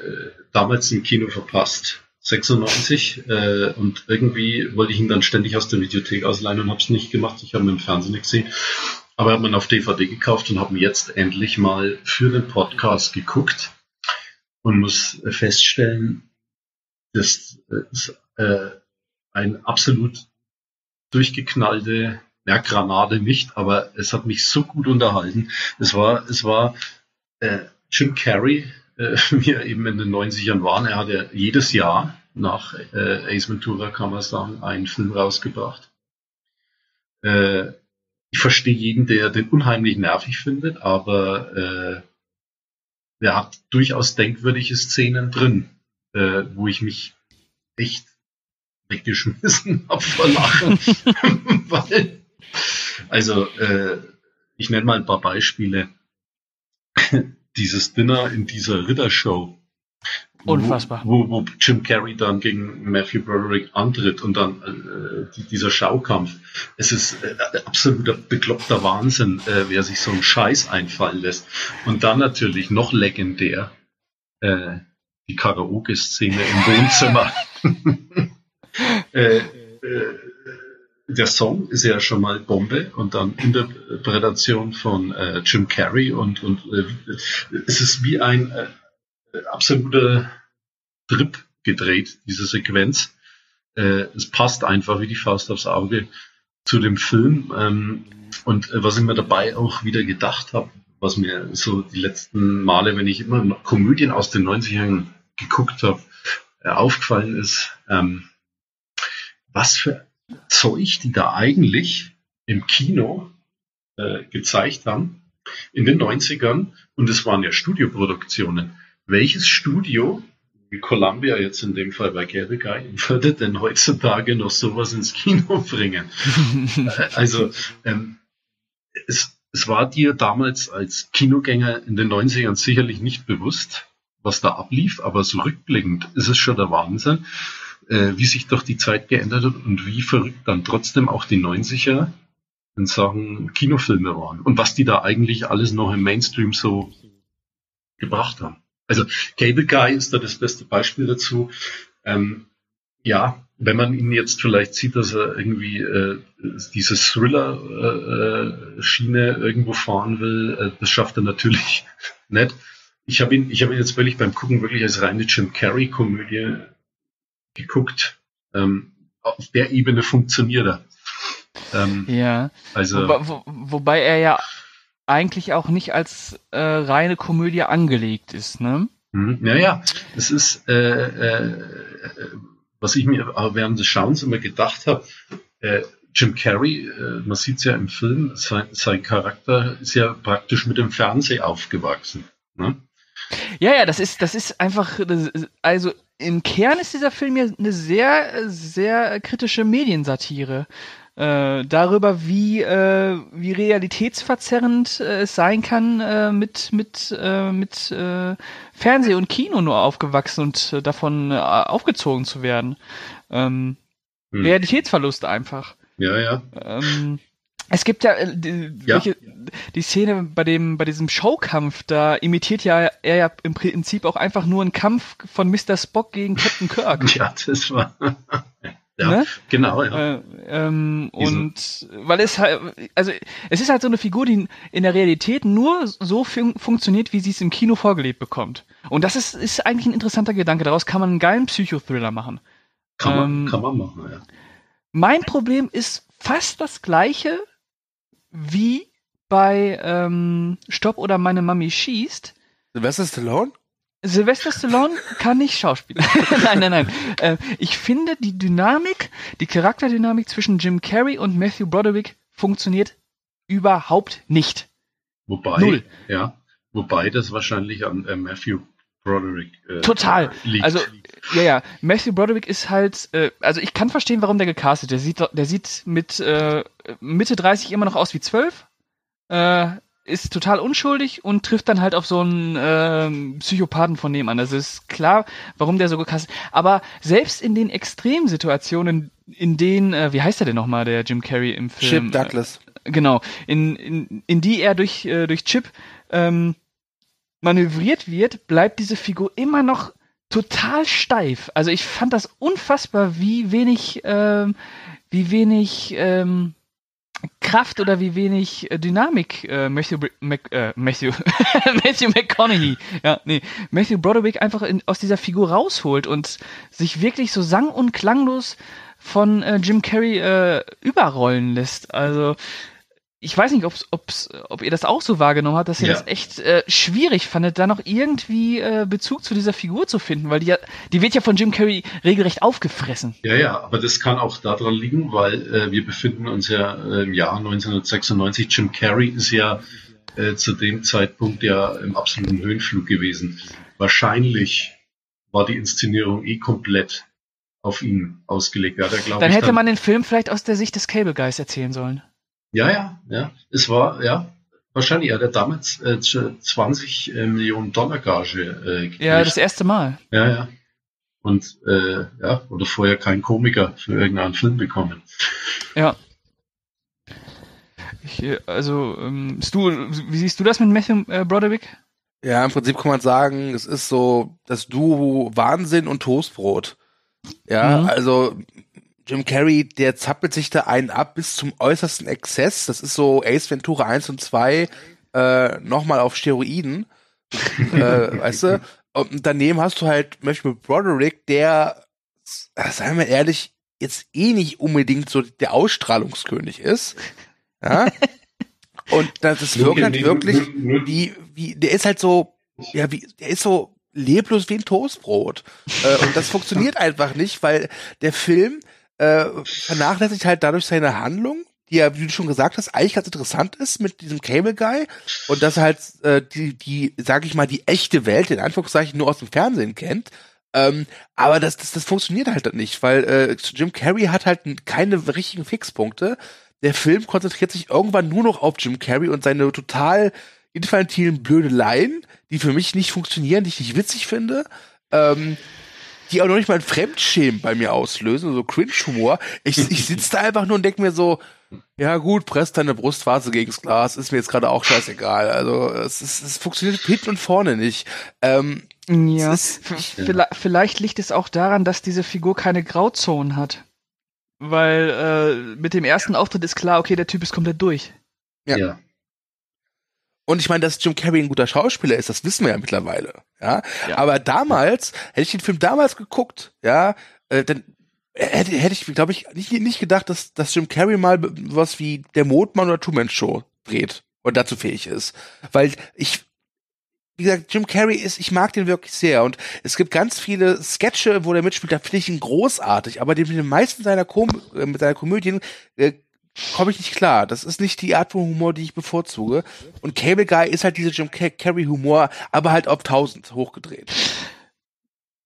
[SPEAKER 4] damals im Kino verpasst. 96 äh, und irgendwie wollte ich ihn dann ständig aus der Videothek ausleihen und habe es nicht gemacht. Ich habe ihn im Fernsehen nicht gesehen, aber habe ihn auf DVD gekauft und habe ihn jetzt endlich mal für den Podcast geguckt und muss feststellen, das ist äh, ein absolut durchgeknallte ja, Granate nicht, aber es hat mich so gut unterhalten. Es war, es war äh, Jim Carrey, äh, wie er eben in den 90ern war. Er hat ja jedes Jahr nach äh, Ace Ventura, kann man sagen, einen Film rausgebracht. Äh, ich verstehe jeden, der den unheimlich nervig findet, aber äh, er hat durchaus denkwürdige Szenen drin, äh, wo ich mich echt weggeschmissen habe vor Lachen. Weil, also, äh, ich nenne mal ein paar Beispiele. Dieses Dinner in dieser Rittershow.
[SPEAKER 3] Unfassbar.
[SPEAKER 4] Wo, wo, Jim Carrey dann gegen Matthew Broderick antritt und dann äh, dieser Schaukampf. Es ist äh, absoluter bekloppter Wahnsinn, äh, wer sich so einen Scheiß einfallen lässt. Und dann natürlich noch legendär äh, die Karaoke-Szene im Wohnzimmer. äh, äh, der Song ist ja schon mal Bombe und dann Interpretation von äh, Jim Carrey und, und äh, es ist wie ein äh, absoluter Trip gedreht, diese Sequenz. Äh, es passt einfach wie die Faust aufs Auge zu dem Film. Ähm, und äh, was ich mir dabei auch wieder gedacht habe, was mir so die letzten Male, wenn ich immer Komödien aus den 90ern geguckt habe, äh, aufgefallen ist, ähm, was für Zeug die da eigentlich im Kino äh, gezeigt haben in den 90ern. Und es waren ja Studioproduktionen. Welches Studio, wie Columbia jetzt in dem Fall bei Cable Guy, würde denn heutzutage noch sowas ins Kino bringen? Äh, also, ähm, es, es war dir damals als Kinogänger in den 90ern sicherlich nicht bewusst, was da ablief, aber so rückblickend ist es schon der Wahnsinn, äh, wie sich doch die Zeit geändert hat und wie verrückt dann trotzdem auch die 90er in Sachen Kinofilme waren und was die da eigentlich alles noch im Mainstream so gebracht haben. Also Cable Guy ist da das beste Beispiel dazu. Ähm, ja, wenn man ihn jetzt vielleicht sieht, dass er irgendwie äh, diese Thriller-Schiene äh, irgendwo fahren will, äh, das schafft er natürlich nicht. Ich habe ihn, ich habe ihn jetzt wirklich beim Gucken wirklich als reine Jim Carrey-Komödie geguckt. Ähm, auf der Ebene funktioniert er.
[SPEAKER 3] Ähm, ja. Also, Wo, wo, wobei er ja eigentlich auch nicht als äh, reine Komödie angelegt ist, ne?
[SPEAKER 4] Mhm. Ja, ja. Das ist, äh, äh, was ich mir während des Schauens immer gedacht habe. Äh, Jim Carrey, äh, man sieht es ja im Film, sein, sein Charakter ist ja praktisch mit dem Fernseh aufgewachsen. Ne?
[SPEAKER 3] Ja, ja, das ist, das ist einfach, das, also im Kern ist dieser Film ja eine sehr, sehr kritische Mediensatire. Äh, darüber, wie, äh, wie realitätsverzerrend äh, es sein kann, äh, mit, mit, äh, mit äh, Fernseh und Kino nur aufgewachsen und davon aufgezogen zu werden. Ähm, hm. Realitätsverlust einfach.
[SPEAKER 4] Ja, ja.
[SPEAKER 3] Ähm, es gibt ja, äh, die, ja. Welche, die Szene bei dem, bei diesem Showkampf, da imitiert ja er ja im Prinzip auch einfach nur einen Kampf von Mr. Spock gegen Captain Kirk.
[SPEAKER 4] Ja, das war. Ja,
[SPEAKER 3] Ne?
[SPEAKER 4] genau, ja.
[SPEAKER 3] Äh, ähm, und weil es halt, also es ist halt so eine Figur, die in der Realität nur so fun funktioniert, wie sie es im Kino vorgelebt bekommt. Und das ist, ist eigentlich ein interessanter Gedanke. Daraus kann man einen geilen Psychothriller machen.
[SPEAKER 4] Kann man,
[SPEAKER 3] ähm,
[SPEAKER 4] kann man machen, ja.
[SPEAKER 3] Mein Problem ist fast das gleiche wie bei ähm, Stopp oder meine Mami schießt.
[SPEAKER 2] Sylvester Stallone?
[SPEAKER 3] Sylvester Stallone kann nicht schauspielen. nein, nein, nein. Äh, ich finde, die Dynamik, die Charakterdynamik zwischen Jim Carrey und Matthew Broderick funktioniert überhaupt nicht.
[SPEAKER 4] Wobei,
[SPEAKER 3] Null.
[SPEAKER 4] ja, wobei das wahrscheinlich an äh, Matthew Broderick äh,
[SPEAKER 3] Total.
[SPEAKER 4] liegt.
[SPEAKER 3] Also, ja, ja, Matthew Broderick ist halt, äh, also ich kann verstehen, warum der gecastet ist. Der sieht, der sieht mit äh, Mitte 30 immer noch aus wie 12. Äh, ist total unschuldig und trifft dann halt auf so einen ähm, Psychopathen von nebenan. Das ist klar, warum der so gecastet Aber selbst in den Extremsituationen, in denen, äh, wie heißt er denn nochmal, der Jim Carrey im Film?
[SPEAKER 2] Chip Douglas.
[SPEAKER 3] Äh, genau, in, in, in die er durch, äh, durch Chip ähm, manövriert wird, bleibt diese Figur immer noch total steif. Also ich fand das unfassbar, wie wenig, ähm, wie wenig ähm, Kraft oder wie wenig äh, Dynamik äh, Matthew, Mac, äh, Matthew, Matthew McConaughey, ja, nee, Matthew Broderick einfach in, aus dieser Figur rausholt und sich wirklich so sang- und klanglos von äh, Jim Carrey äh, überrollen lässt. Also ich weiß nicht, ob's, ob's, ob ihr das auch so wahrgenommen habt, dass ihr
[SPEAKER 4] Ja.
[SPEAKER 3] das echt äh, schwierig fandet, da noch irgendwie äh, Bezug zu dieser Figur zu finden, weil die ja, die wird ja von Jim Carrey regelrecht aufgefressen.
[SPEAKER 4] Ja, ja, aber das kann auch daran liegen, weil äh, wir befinden uns ja äh, im Jahr 1996. Jim Carrey ist ja äh, zu dem Zeitpunkt ja im absoluten Höhenflug gewesen. Wahrscheinlich war die Inszenierung eh komplett auf ihn ausgelegt. Ja, da
[SPEAKER 3] Dann
[SPEAKER 4] ich
[SPEAKER 3] hätte man den Film vielleicht aus der Sicht des Cable Guys erzählen sollen.
[SPEAKER 4] Ja, ja, ja. Es war, ja, wahrscheinlich, er hat damals äh, zu 20 äh, Millionen Dollar Gage äh, gekriegt.
[SPEAKER 3] Ja, das erste Mal.
[SPEAKER 4] Ja, ja. Und äh, ja, oder vorher kein Komiker für irgendeinen Film bekommen.
[SPEAKER 3] Ja. Ich, äh, also, ähm, Stu, wie siehst du das mit Matthew äh, Broderick?
[SPEAKER 2] Ja, im Prinzip kann man sagen, es ist so das Duo Wahnsinn und Toastbrot. Ja,
[SPEAKER 3] Mhm.
[SPEAKER 2] also Jim Carrey, der zappelt sich da einen ab bis zum äußersten Exzess. Das ist so Ace Ventura 1 und 2 äh, nochmal auf Steroiden. äh, weißt du? Und daneben hast du halt Matthew Broderick, der, äh, seien wir ehrlich, jetzt eh nicht unbedingt so der Ausstrahlungskönig ist. Ja. Und das, wirkt halt wirklich wie, wie, der ist halt so, ja, wie, der ist so leblos wie ein Toastbrot. äh, und das funktioniert einfach nicht, weil der Film äh, vernachlässigt halt dadurch seine Handlung, die ja, wie du schon gesagt hast, eigentlich ganz interessant ist mit diesem Cable Guy und dass er halt äh, die, die, sag ich mal, die echte Welt in Anführungszeichen nur aus dem Fernsehen kennt. Ähm, aber das, das, das funktioniert halt dann nicht, weil äh, Jim Carrey hat halt keine richtigen Fixpunkte. Der Film konzentriert sich irgendwann nur noch auf Jim Carrey und seine total infantilen Blödeleien, die für mich nicht funktionieren, die ich nicht witzig finde. Ähm, die auch noch nicht mal ein Fremdschämen bei mir auslösen, so Cringe-Humor. Ich, ich sitze da einfach nur und denke mir so, ja gut, presst deine Brustwarze gegens Glas, ist mir jetzt gerade auch scheißegal. Also es, ist, es funktioniert hinten und vorne nicht. Ähm,
[SPEAKER 3] Ja.
[SPEAKER 2] ist-
[SPEAKER 3] Vielleicht, vielleicht liegt es auch daran, dass diese Figur keine Grauzonen hat. Weil äh, mit dem ersten Auftritt ist klar, okay, der Typ ist komplett durch.
[SPEAKER 2] Ja.
[SPEAKER 4] ja.
[SPEAKER 2] Und ich meine, dass Jim Carrey ein guter Schauspieler ist, das wissen wir ja mittlerweile. Ja.
[SPEAKER 3] Ja.
[SPEAKER 2] Aber damals, hätte ich den Film damals geguckt, ja, äh, dann hätte, hätte ich, glaube ich, nicht, nicht gedacht, dass, dass Jim Carrey mal was wie der Mondmann oder Two-Man Show dreht und dazu fähig ist. Weil ich, wie gesagt, Jim Carrey ist, ich mag den wirklich sehr und es gibt ganz viele Sketche, wo der mitspielt, da finde ich ihn großartig, aber den, mit den meisten seiner, Kom äh, mit seiner Komödien äh, komme ich nicht klar. Das ist nicht die Art von Humor, die ich bevorzuge. Und Cable Guy ist halt dieser Jim Car- Carrey Humor, aber halt auf 1000 hochgedreht.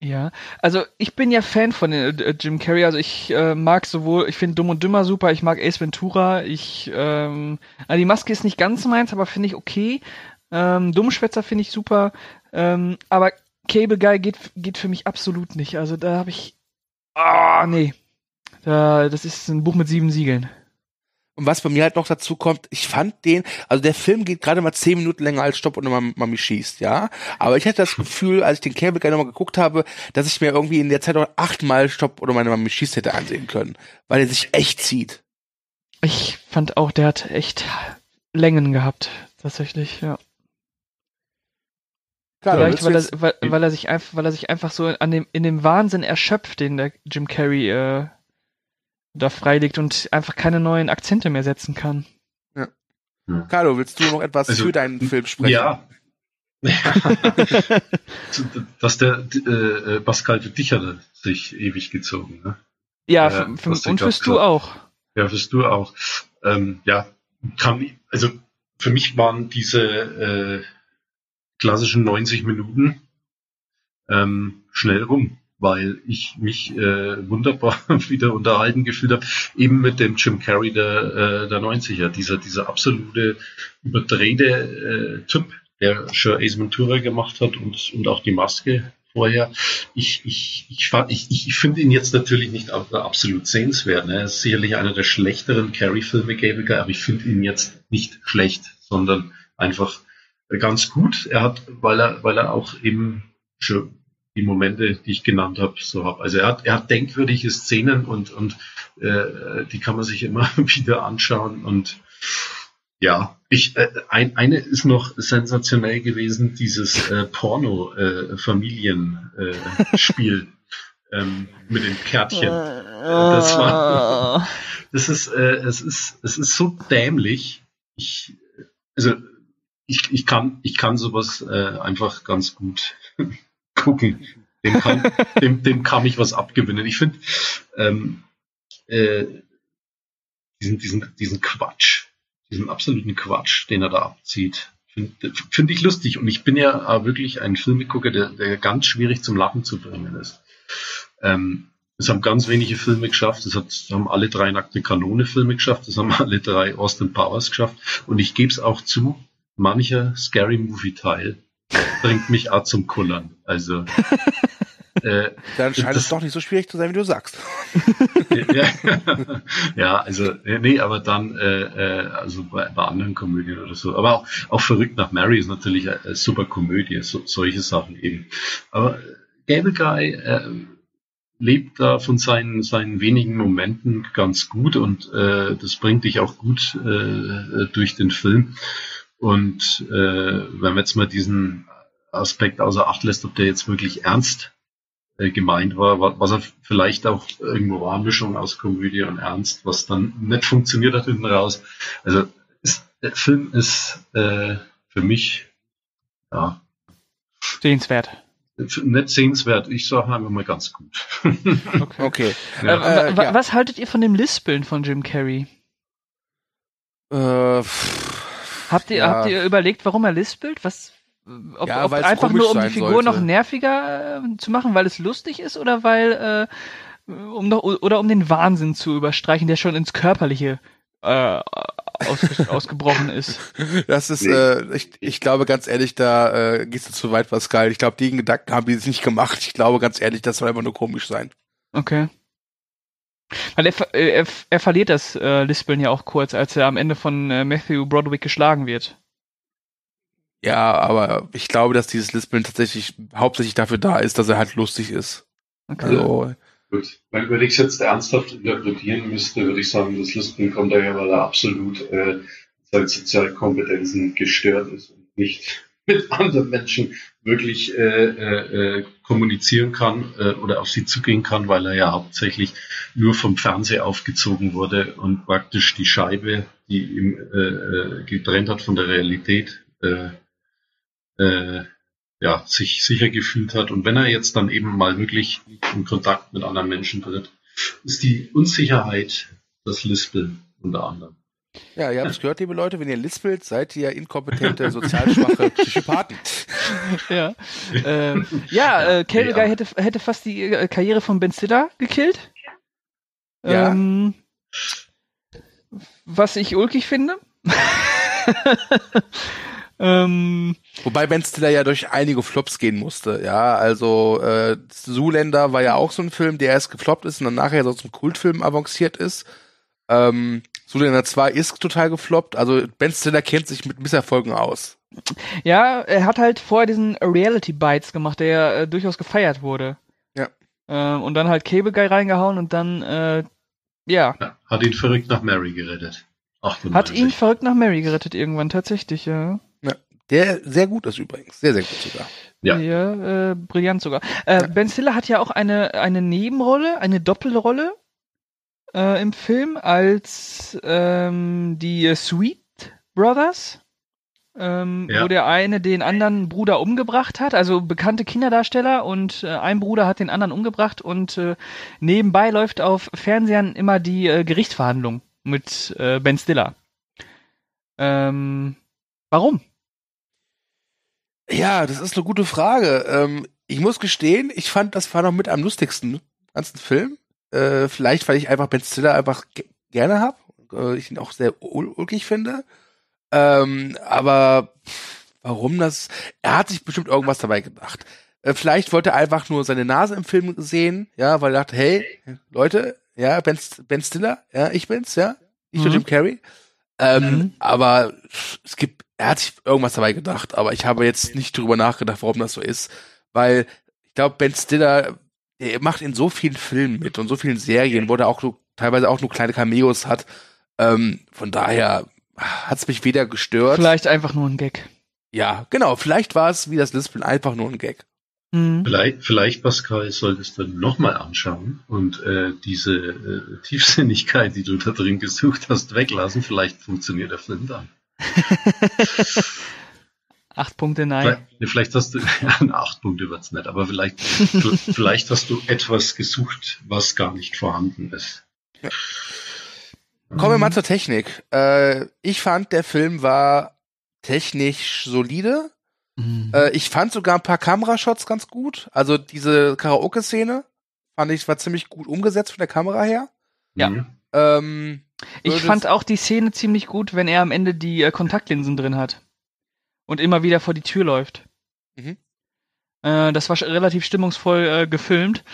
[SPEAKER 3] Ja, also ich bin ja Fan von äh, äh, Jim Carrey. Also ich äh, mag sowohl, ich finde Dumm und Dümmer super, ich mag Ace Ventura. Ich, ähm, also die Maske ist nicht ganz meins, aber finde ich okay. Ähm, Dummschwätzer finde ich super. Ähm, aber Cable Guy geht, geht für mich absolut nicht. Also da habe ich, ah nee, da, das ist ein Buch mit sieben Siegeln.
[SPEAKER 2] Und was bei mir halt noch dazu kommt, ich fand den, also der Film geht gerade mal zehn Minuten länger als Stopp und Mami, Mami schießt, ja. Aber ich hatte das Gefühl, als ich den Cable Guy nochmal geguckt habe, dass ich mir irgendwie in der Zeit auch achtmal Stopp oder meine Mami schießt hätte ansehen können, weil er sich echt zieht.
[SPEAKER 3] Ich fand auch, der hat echt Längen gehabt, tatsächlich, ja.
[SPEAKER 2] Klar,
[SPEAKER 3] Vielleicht, weil er, weil, weil er sich einfach, weil er sich einfach so an dem, in dem Wahnsinn erschöpft, den der Jim Carrey äh, da freilegt und einfach keine neuen Akzente mehr setzen kann.
[SPEAKER 2] Ja. Carlo, willst du noch etwas also, für deinen Film sprechen?
[SPEAKER 4] Ja. Dass der äh, Pascal für dich hat er sich ewig gezogen. Ne?
[SPEAKER 3] Ja, äh, für, und fürs du auch.
[SPEAKER 4] Ja, fürs du auch. Ähm, ja, kann, also für mich waren diese äh, klassischen 90 Minuten ähm, schnell rum, weil ich mich äh, wunderbar wieder unterhalten gefühlt habe, eben mit dem Jim Carrey der, äh, der 90er, dieser, dieser absolute überdrehte äh, Typ, der schon Ace Ventura gemacht hat und, und auch die Maske vorher. Ich, ich, ich, ich, ich finde ihn jetzt natürlich nicht absolut sehenswert. Ne? Er ist sicherlich einer der schlechteren Carrey-Filme, Gable aber ich finde ihn jetzt nicht schlecht, sondern einfach ganz gut. Er hat, weil er, weil er auch eben schon die Momente, die ich genannt habe, so habe. Also er hat, er hat denkwürdige Szenen und, und äh, die kann man sich immer wieder anschauen. Und ja, ich, äh, ein, eine ist noch sensationell gewesen, dieses äh, Porno-Familienspiel äh, ähm, mit den Kärtchen. Das war, das ist, äh, es ist, es ist so dämlich. Ich, also ich, ich kann, ich kann sowas äh, einfach ganz gut gucken. Dem kann, dem, dem kann ich was abgewinnen. Ich finde ähm, äh, diesen, diesen, diesen Quatsch, diesen absoluten Quatsch, den er da abzieht, finde find ich lustig. Und ich bin ja wirklich ein Filmegucker, der, der ganz schwierig zum Lachen zu bringen ist. Ähm, es haben ganz wenige Filme geschafft. Es hat, haben alle drei nackte Kanone Filme geschafft. Es haben alle drei Austin Powers geschafft. Und ich gebe es auch zu, mancher Scary Movie Teil bringt mich auch zum Kullern. Also
[SPEAKER 2] äh, dann scheint es doch nicht so schwierig zu sein, wie du sagst.
[SPEAKER 4] ja, ja, also nee, aber dann äh, äh, also bei, bei anderen Komödien oder so. Aber auch, auch verrückt nach Mary ist natürlich eine, eine super Komödie, so, solche Sachen eben. Aber Gable Guy äh, lebt da von seinen, seinen wenigen Momenten ganz gut und äh, das bringt dich auch gut äh, durch den Film. Und äh, wenn man jetzt mal diesen Aspekt außer Acht lässt, ob der jetzt wirklich ernst äh, gemeint war, was er vielleicht auch irgendwo war, Mischung aus Komödie und Ernst, was dann nicht funktioniert hat hinten raus. Also ist, der Film ist äh, für mich ja
[SPEAKER 3] sehenswert.
[SPEAKER 4] Nicht sehenswert, ich sage einfach mal ganz gut.
[SPEAKER 3] okay. okay. Ja. Äh, ja. Was haltet ihr von dem Lispeln von Jim Carrey?
[SPEAKER 2] Äh,
[SPEAKER 3] Habt ihr, ja. habt ihr überlegt, warum er lispelt? Was, ob, ja, ob einfach nur um die Figur sollte. noch nerviger äh, zu machen, weil es lustig ist oder weil äh, um noch oder um den Wahnsinn zu überstreichen, der schon ins Körperliche äh, aus, ausgebrochen ist.
[SPEAKER 2] Das ist, äh, ich, ich glaube ganz ehrlich, da äh, gehst du zu weit, Pascal. Ich glaube, den Gedanken haben die sich nicht gemacht. Ich glaube ganz ehrlich, das soll einfach nur komisch sein.
[SPEAKER 3] Okay. Weil er, äh, er, er verliert das äh, Lispeln ja auch kurz, als er am Ende von äh, Matthew Broderick geschlagen wird.
[SPEAKER 2] Ja, aber ich glaube, dass dieses Lispeln tatsächlich hauptsächlich dafür da ist, dass er halt lustig ist.
[SPEAKER 4] Okay. Also, Gut. Wenn, wenn ich es jetzt ernsthaft interpretieren müsste, würde ich sagen, das Lispeln kommt daher, weil er absolut äh, seine Sozialkompetenzen gestört ist und nicht mit anderen Menschen wirklich äh, äh, äh, kommunizieren kann äh, oder auf sie zugehen kann, weil er ja hauptsächlich nur vom Fernseher aufgezogen wurde und praktisch die Scheibe, die ihm äh, äh, getrennt hat von der Realität, äh, äh, ja, sich sicher gefühlt hat. Und wenn er jetzt dann eben mal wirklich in Kontakt mit anderen Menschen tritt, ist die Unsicherheit das Lispeln unter anderem.
[SPEAKER 2] Ja, ihr habt es gehört, liebe Leute, wenn ihr lispelt, seid ihr inkompetente, sozial schwache Psychopathen.
[SPEAKER 3] ja, ähm, ja, äh, Cable Guy hätte, hätte fast die äh, Karriere von Ben Stiller gekillt. Ja. Ähm, was ich ulkig finde.
[SPEAKER 2] ähm, Wobei Ben Stiller ja durch einige Flops gehen musste, ja. Also äh, Zoolander war ja auch so ein Film, der erst gefloppt ist und dann nachher so zum Kultfilm avanciert ist. Ähm, Zoolander 2 ist total gefloppt. Also Ben Stiller kennt sich mit Misserfolgen aus.
[SPEAKER 3] Ja, er hat halt vorher diesen Reality Bites gemacht, der äh, durchaus gefeiert wurde.
[SPEAKER 2] Ja.
[SPEAKER 3] Äh, und dann halt Cable Guy reingehauen und dann, äh, ja.
[SPEAKER 4] Ja, hat ihn verrückt nach Mary gerettet. 98.
[SPEAKER 3] Hat ihn verrückt nach Mary gerettet irgendwann, tatsächlich, ja.
[SPEAKER 2] Der sehr gut ist übrigens. Sehr, sehr gut sogar.
[SPEAKER 4] Ja.
[SPEAKER 3] Ja, äh, brillant sogar. Äh,
[SPEAKER 2] Ja.
[SPEAKER 3] Ben Stiller hat ja auch eine, eine Nebenrolle, eine Doppelrolle äh, im Film als ähm, die Sweet Brothers, ähm,
[SPEAKER 4] Ja.
[SPEAKER 3] wo der eine den anderen Bruder umgebracht hat, also bekannte Kinderdarsteller und äh, ein Bruder hat den anderen umgebracht und äh, nebenbei läuft auf Fernsehern immer die äh, Gerichtsverhandlung mit äh, Ben Stiller. Ähm, warum?
[SPEAKER 2] Ja, das ist eine gute Frage. Ähm, ich muss gestehen, ich fand, das war noch mit am lustigsten ganzen Film. Äh, vielleicht, weil ich einfach Ben Stiller einfach ge gerne hab. Äh, ich ihn auch sehr ul ulkig finde. Ähm, aber warum das? Er hat sich bestimmt irgendwas dabei gedacht. Äh, vielleicht wollte er einfach nur seine Nase im Film sehen, ja, weil er dachte, hey, Leute, ja, Ben, ben Stiller, ja, ich bin's, ja, nicht nur
[SPEAKER 3] Mhm.
[SPEAKER 2] Jim Carrey. Ähm,
[SPEAKER 3] Mhm.
[SPEAKER 2] Aber es gibt, er hat sich irgendwas dabei gedacht, aber ich habe jetzt nicht drüber nachgedacht, warum das so ist, weil ich glaube, Ben Stiller, der macht in so vielen Filmen mit und so vielen Serien, wo er auch so, teilweise auch nur kleine Cameos hat. Ähm, von daher hat es mich weder gestört.
[SPEAKER 3] Vielleicht einfach nur ein Gag.
[SPEAKER 2] Ja, genau. Vielleicht war es wie das Lispeln einfach nur ein Gag.
[SPEAKER 3] Mhm.
[SPEAKER 4] Vielleicht, vielleicht, Pascal, solltest du nochmal anschauen und äh, diese äh, Tiefsinnigkeit, die du da drin gesucht hast, weglassen. Vielleicht funktioniert der Film dann.
[SPEAKER 3] Acht Punkte, nein.
[SPEAKER 4] Vielleicht, vielleicht hast du, ja, acht Punkte wird's nicht, aber vielleicht, vielleicht hast du etwas gesucht, was gar nicht vorhanden ist.
[SPEAKER 2] Kommen wir mal zur Technik. Äh, ich fand, der Film war technisch solide.
[SPEAKER 3] Mhm.
[SPEAKER 2] Äh, ich fand sogar ein paar Kamerashots ganz gut. Also diese Karaoke-Szene fand ich war ziemlich gut umgesetzt von der Kamera her.
[SPEAKER 3] Ja.
[SPEAKER 4] Mhm.
[SPEAKER 2] Ähm,
[SPEAKER 3] Ich fand auch die Szene ziemlich gut, wenn er am Ende die äh, Kontaktlinsen drin hat und immer wieder vor die Tür läuft.
[SPEAKER 2] Mhm.
[SPEAKER 3] Äh, das war relativ stimmungsvoll äh, gefilmt.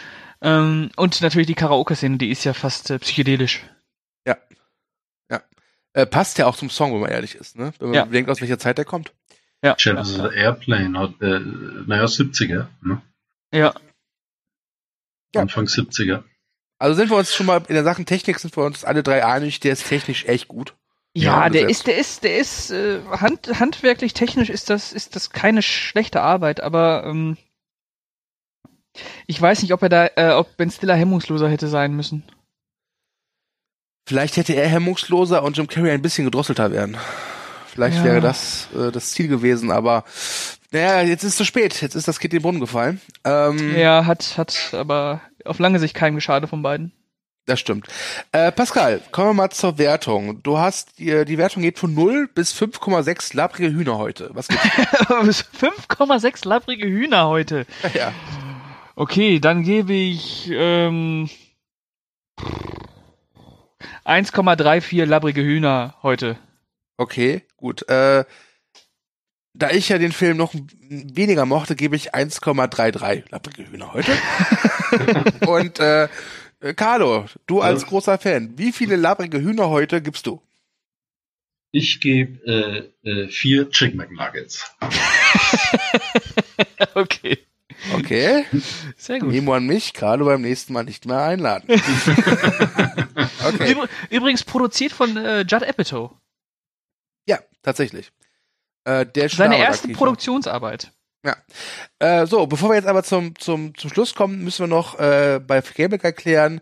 [SPEAKER 3] Ähm, und natürlich die Karaoke-Szene, die ist ja fast äh, psychedelisch.
[SPEAKER 2] äh, passt ja auch zum Song, wenn man ehrlich ist, ne? Wenn man
[SPEAKER 3] Ja.
[SPEAKER 2] bedenkt, aus welcher Zeit der kommt.
[SPEAKER 3] Ja,
[SPEAKER 4] Jefferson
[SPEAKER 3] ja,
[SPEAKER 4] Airplane hat, äh, naja, 70er, ne?
[SPEAKER 3] ja.
[SPEAKER 2] Ja.
[SPEAKER 4] Anfang 70er.
[SPEAKER 2] Also sind wir uns schon mal in der Sachen Technik sind wir uns alle drei einig, der ist technisch echt gut.
[SPEAKER 3] Ja, der ist, der ist, der ist, äh, hand, handwerklich, technisch ist das, ist das keine schlechte Arbeit, aber ähm, ich weiß nicht, ob er da, äh, ob Ben Stiller hemmungsloser hätte sein müssen.
[SPEAKER 2] Vielleicht hätte er hemmungsloser und Jim Carrey ein bisschen gedrosselter werden. Vielleicht
[SPEAKER 3] Ja.
[SPEAKER 2] wäre das äh, das Ziel gewesen, aber naja, jetzt ist es zu spät. Jetzt ist das Kind in den Brunnen gefallen. Ähm,
[SPEAKER 3] Ja, hat, hat aber auf lange Sicht keinem geschadet von beiden.
[SPEAKER 2] Das stimmt. Äh, Pascal, kommen wir mal zur Wertung. Du hast, die, die Wertung geht von 0 bis 5,6 labrige Hühner heute. Was gibt's?
[SPEAKER 3] 5,6 labbrige Hühner heute.
[SPEAKER 2] ja.
[SPEAKER 3] Okay, dann gebe ich ähm, 1,34 labbrige Hühner heute.
[SPEAKER 2] Okay, gut. Äh, da ich ja den Film noch weniger mochte, gebe ich 1,33 labrige Hühner heute. Und äh, Carlo, du als
[SPEAKER 4] Ja.
[SPEAKER 2] großer Fan, wie viele labrige Hühner heute gibst du?
[SPEAKER 4] Ich gebe äh, äh, vier Chicken McNuggets.
[SPEAKER 3] Okay,
[SPEAKER 2] Okay,
[SPEAKER 3] sehr gut.
[SPEAKER 2] Memo an mich, Carlo beim nächsten Mal nicht mehr einladen. Okay,
[SPEAKER 3] Übr übrigens produziert von äh, Judd Apatow.
[SPEAKER 2] ja, tatsächlich. Äh,
[SPEAKER 3] Seine erste
[SPEAKER 2] aktiv
[SPEAKER 3] Produktionsarbeit.
[SPEAKER 2] Äh, so, bevor wir jetzt aber zum, zum, zum Schluss kommen, müssen wir noch äh, bei Cable erklären,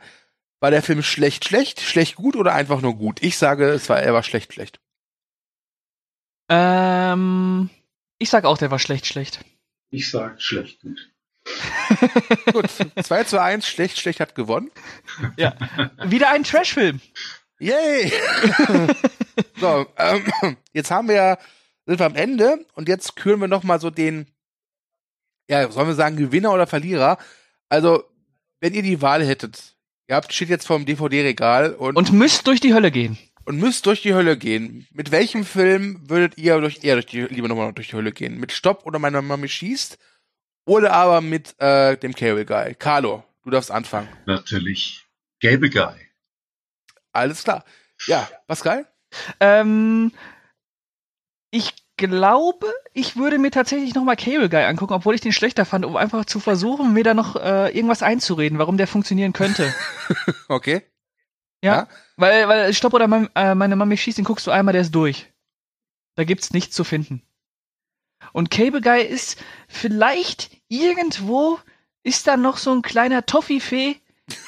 [SPEAKER 2] war der Film schlecht, schlecht, schlecht, gut oder einfach nur gut? Ich sage, es war, er war schlecht, schlecht.
[SPEAKER 3] Ähm, ich sag auch, der war schlecht, schlecht.
[SPEAKER 4] Ich sag schlecht gut.
[SPEAKER 2] Gut, 2 zu 1, schlecht, schlecht hat gewonnen.
[SPEAKER 3] Ja. Wieder ein Trashfilm.
[SPEAKER 2] Yay! so, ähm, jetzt haben wir ja, sind wir am Ende und jetzt küren wir noch mal so den, ja, sollen wir sagen, Gewinner oder Verlierer? Also, wenn ihr die Wahl hättet, ihr habt, steht jetzt vorm DVD-Regal und,
[SPEAKER 3] Und müsst durch die Hölle gehen.
[SPEAKER 2] und müsst durch die Hölle gehen. Mit welchem Film würdet ihr durch, eher durch die, lieber nochmal durch die Hölle gehen? Mit Stopp oder meine Mami schießt? Oder aber mit äh, dem Cable Guy? Carlo, du darfst anfangen.
[SPEAKER 4] Natürlich Gable Guy.
[SPEAKER 2] Alles klar. Ja, Pascal?
[SPEAKER 3] Ähm, ich glaube, ich würde mir tatsächlich nochmal Cable Guy angucken, obwohl ich den schlechter fand, um einfach zu versuchen, mir da noch äh, irgendwas einzureden, warum der funktionieren könnte.
[SPEAKER 2] okay.
[SPEAKER 3] Ja,
[SPEAKER 2] Ja.
[SPEAKER 3] weil, weil Stopp oder Mam äh, meine Mami schießt, den guckst du einmal, der ist durch. Da gibt's nichts zu finden. Und Cable Guy ist vielleicht irgendwo ist da noch so ein kleiner Toffifee,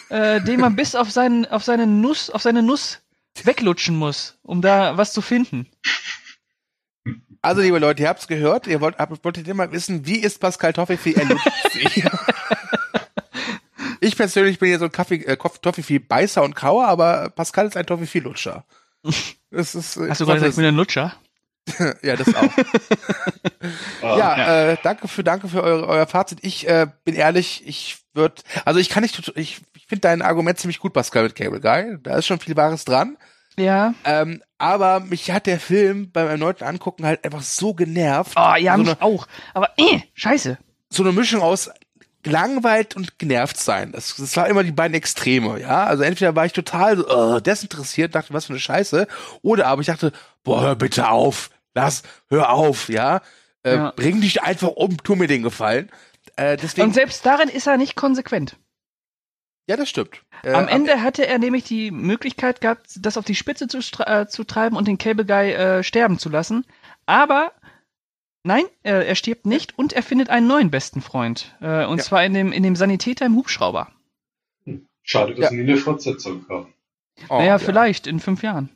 [SPEAKER 3] äh, den man bis auf seinen auf seine Nuss auf seine Nuss weglutschen muss, um da was zu finden.
[SPEAKER 2] Also, liebe Leute, ihr habt's gehört. Ihr wollt, habt, wolltet immer wissen, wie ist Pascal Toffifee? Er ich persönlich bin ja so ein Kaffee, äh, Koff- Toffifee-Beißer und Kauer, aber Pascal ist ein Toffifee-Lutscher. Das ist, äh,
[SPEAKER 3] Hast du
[SPEAKER 2] ich
[SPEAKER 3] gerade gesagt, ich bin ein Lutscher?
[SPEAKER 2] ja, das auch.
[SPEAKER 4] Ah,
[SPEAKER 2] Ja, Äh, danke für danke für eure, euer Fazit. Ich äh, bin ehrlich, ich würde, also ich kann nicht, tot- ich, ich finde dein Argument ziemlich gut, Pascal mit Cable Guy. Da ist schon viel Wahres dran.
[SPEAKER 3] Ja.
[SPEAKER 2] Ähm, aber mich hat der Film beim erneuten Angucken halt einfach so genervt.
[SPEAKER 3] Oh, ja,
[SPEAKER 2] so
[SPEAKER 3] mich
[SPEAKER 2] eine,
[SPEAKER 3] auch. Aber äh, scheiße.
[SPEAKER 2] so eine Mischung aus gelangweilt und genervt sein. Das, das war immer die beiden Extreme, ja. Also entweder war ich total so, uh, desinteressiert, dachte, was für eine Scheiße, oder aber ich dachte, boah, hör bitte auf, lass, hör auf, ja. Äh,
[SPEAKER 3] Ja.
[SPEAKER 2] Bring dich einfach um, tu mir den Gefallen. Äh, deswegen,
[SPEAKER 3] Und selbst darin ist er nicht konsequent.
[SPEAKER 2] Ja, das stimmt. Äh,
[SPEAKER 3] Am Ende hatte er nämlich die Möglichkeit gehabt, das auf die Spitze zu, äh, zu treiben und den Cable Guy äh, sterben zu lassen. Aber nein, äh, er stirbt nicht und er findet einen neuen besten Freund. Äh, und
[SPEAKER 2] Ja.
[SPEAKER 3] zwar in dem, in dem Sanitäter im Hubschrauber.
[SPEAKER 4] Schade, dass
[SPEAKER 2] Ja.
[SPEAKER 4] nie eine Fortsetzung kam.
[SPEAKER 2] oh,
[SPEAKER 3] naja,
[SPEAKER 2] ja.
[SPEAKER 3] vielleicht in fünf Jahren.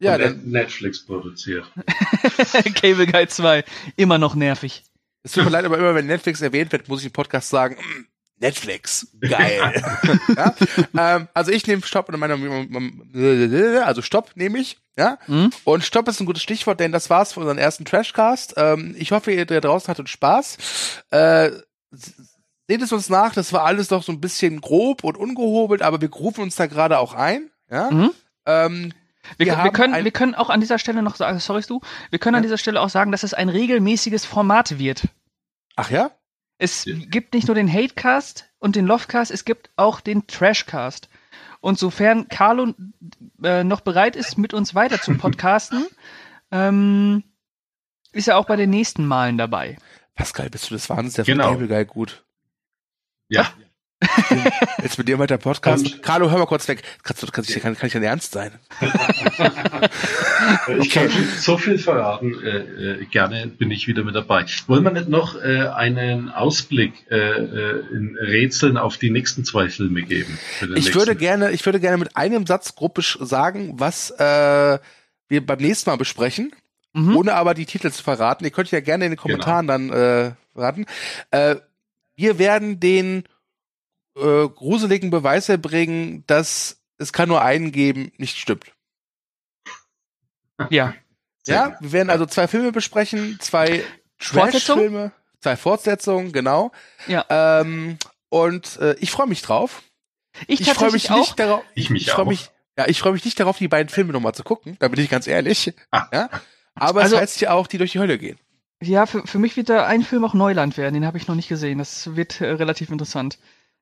[SPEAKER 2] Ja, dann,
[SPEAKER 4] Netflix produziert.
[SPEAKER 3] Cable Guy 2, immer noch nervig.
[SPEAKER 2] es tut mir leid, aber immer wenn Netflix erwähnt wird, muss ich im Podcast sagen, Netflix, geil. ja? ähm, also ich nehme Stopp und meine, also Stopp nehme ich, ja.
[SPEAKER 3] Hm?
[SPEAKER 2] Und Stopp ist ein gutes Stichwort, denn das war's für unseren ersten Trashcast. Ähm, ich hoffe, ihr da draußen hattet Spaß. Äh, seht es uns nach, das war alles doch so ein bisschen grob und ungehobelt, aber wir rufen uns da gerade auch ein. Ja?
[SPEAKER 3] Mhm.
[SPEAKER 2] Ähm,
[SPEAKER 3] Wir,
[SPEAKER 2] Wir
[SPEAKER 3] wir, können, wir können auch an dieser Stelle noch sagen, sorry du, wir können an
[SPEAKER 2] Ja.
[SPEAKER 3] dieser Stelle auch sagen, dass es ein regelmäßiges Format wird.
[SPEAKER 2] ach ja?
[SPEAKER 3] Es
[SPEAKER 4] Ja.
[SPEAKER 3] gibt nicht nur den Hatecast und den Lovecast, es gibt auch den Trashcast. Und sofern Carlo äh, noch bereit ist, mit uns weiter zu podcasten, ähm, ist er auch bei den nächsten Malen dabei.
[SPEAKER 2] Pascal, bist du des Wahnsinns? Der
[SPEAKER 4] Genau.
[SPEAKER 2] Cable Guy gut.
[SPEAKER 4] Ja.
[SPEAKER 2] Jetzt mit dir weiter Podcast.
[SPEAKER 4] Und-
[SPEAKER 2] Carlo, hör mal kurz weg. Kannst du, kann, ich, kann, kann ich denn ernst sein?
[SPEAKER 4] Ich kann so viel verraten. Äh, äh, gerne bin ich wieder mit dabei. Wollen wir nicht noch äh, einen Ausblick äh, äh, in Rätseln auf die nächsten zwei Filme geben?
[SPEAKER 2] Ich
[SPEAKER 4] nächsten?
[SPEAKER 2] würde gerne, ich würde gerne mit einem Satz gruppisch sagen, was äh, wir beim nächsten Mal besprechen,
[SPEAKER 3] Mhm.
[SPEAKER 2] ohne aber die Titel zu verraten. Ihr könnt ja gerne in den Kommentaren dann äh, verraten. Äh, wir werden den äh, gruseligen Beweis erbringen, dass es kann nur einen geben, nicht stimmt.
[SPEAKER 3] Ja.
[SPEAKER 2] Ja, wir werden also zwei Filme besprechen, zwei? Trash-Filme, zwei Fortsetzungen, genau.
[SPEAKER 3] Ja.
[SPEAKER 2] Ähm, und äh, ich freue mich drauf.
[SPEAKER 3] Ich,
[SPEAKER 2] Ich freue mich
[SPEAKER 3] auch.
[SPEAKER 2] nicht darauf.
[SPEAKER 4] Ich mich
[SPEAKER 2] freue
[SPEAKER 4] auch.
[SPEAKER 2] mich, ja, ich freue mich nicht darauf, die beiden Filme nochmal zu gucken. Da bin ich ganz ehrlich.
[SPEAKER 4] Ah.
[SPEAKER 2] Ja. Aber
[SPEAKER 3] Also-
[SPEAKER 2] es heißt ja auch, die durch die Hölle gehen.
[SPEAKER 3] Ja, für, für mich wird da ein Film auch Neuland werden. Den habe ich noch nicht gesehen. Das wird äh, relativ interessant.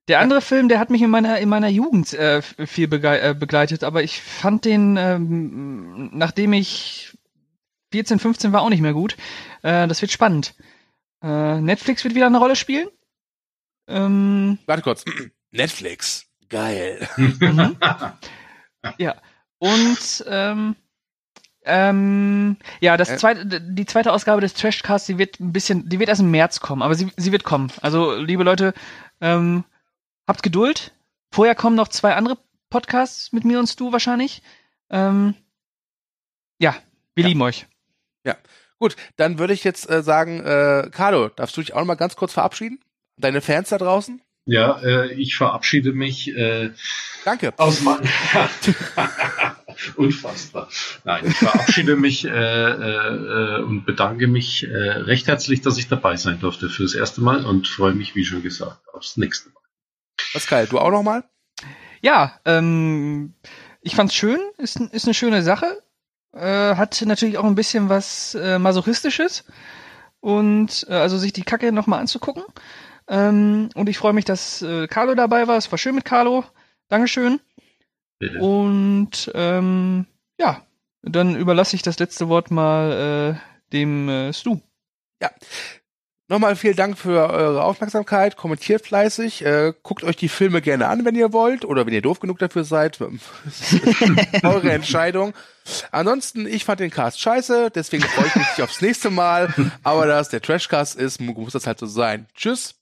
[SPEAKER 3] Der andere Film, der hat mich in meiner in meiner Jugend äh, viel begei- äh, begleitet, aber ich fand den, ähm, nachdem ich 14, 15 war, auch nicht mehr gut. Äh, das wird spannend. Äh, Netflix wird wieder eine Rolle spielen. Ähm,
[SPEAKER 2] Warte kurz. Netflix. Geil.
[SPEAKER 3] mhm. ja. Und ähm, ähm, ja, das
[SPEAKER 2] Äh.
[SPEAKER 3] zweite, die zweite Ausgabe des Trashcasts, die wird ein bisschen, die wird erst im März kommen, aber sie, sie wird kommen. Also, liebe Leute, ähm, habt Geduld. Vorher kommen noch zwei andere Podcasts mit mir und Stu wahrscheinlich. Ähm, ja, wir
[SPEAKER 2] Ja.
[SPEAKER 3] lieben euch.
[SPEAKER 2] Gut, dann würde ich jetzt äh, sagen, äh, Carlo, darfst du dich auch noch mal ganz kurz verabschieden? Deine Fans da draußen?
[SPEAKER 4] Ja, äh, ich verabschiede mich äh,
[SPEAKER 2] Danke.
[SPEAKER 4] aus meinem. Unfassbar. Nein, ich verabschiede mich äh, äh, und bedanke mich äh, recht herzlich, dass ich dabei sein durfte für das erste Mal und freue mich, wie schon gesagt, aufs nächste Mal.
[SPEAKER 2] Pascal, du auch noch mal?
[SPEAKER 3] Ja, ähm, ich fand's schön, ist, ist eine schöne Sache. Äh, hat natürlich auch ein bisschen was äh, Masochistisches. Und äh, also sich die Kacke nochmal anzugucken. Ähm, und ich freue mich, dass äh, Carlo dabei war. Es war schön mit Carlo. Dankeschön.
[SPEAKER 4] Bitte.
[SPEAKER 3] Und ähm, Ja, dann überlasse ich das letzte Wort mal äh, dem äh, Stu.
[SPEAKER 2] Ja. Nochmal vielen Dank für eure Aufmerksamkeit. Kommentiert fleißig. Äh, guckt euch die Filme gerne an, wenn ihr wollt. Oder wenn ihr doof genug dafür seid. eure Entscheidung. Ansonsten, ich fand den Cast scheiße. Deswegen freue ich mich aufs nächste Mal. Aber da es der Trashcast ist, muss das halt so sein. Tschüss.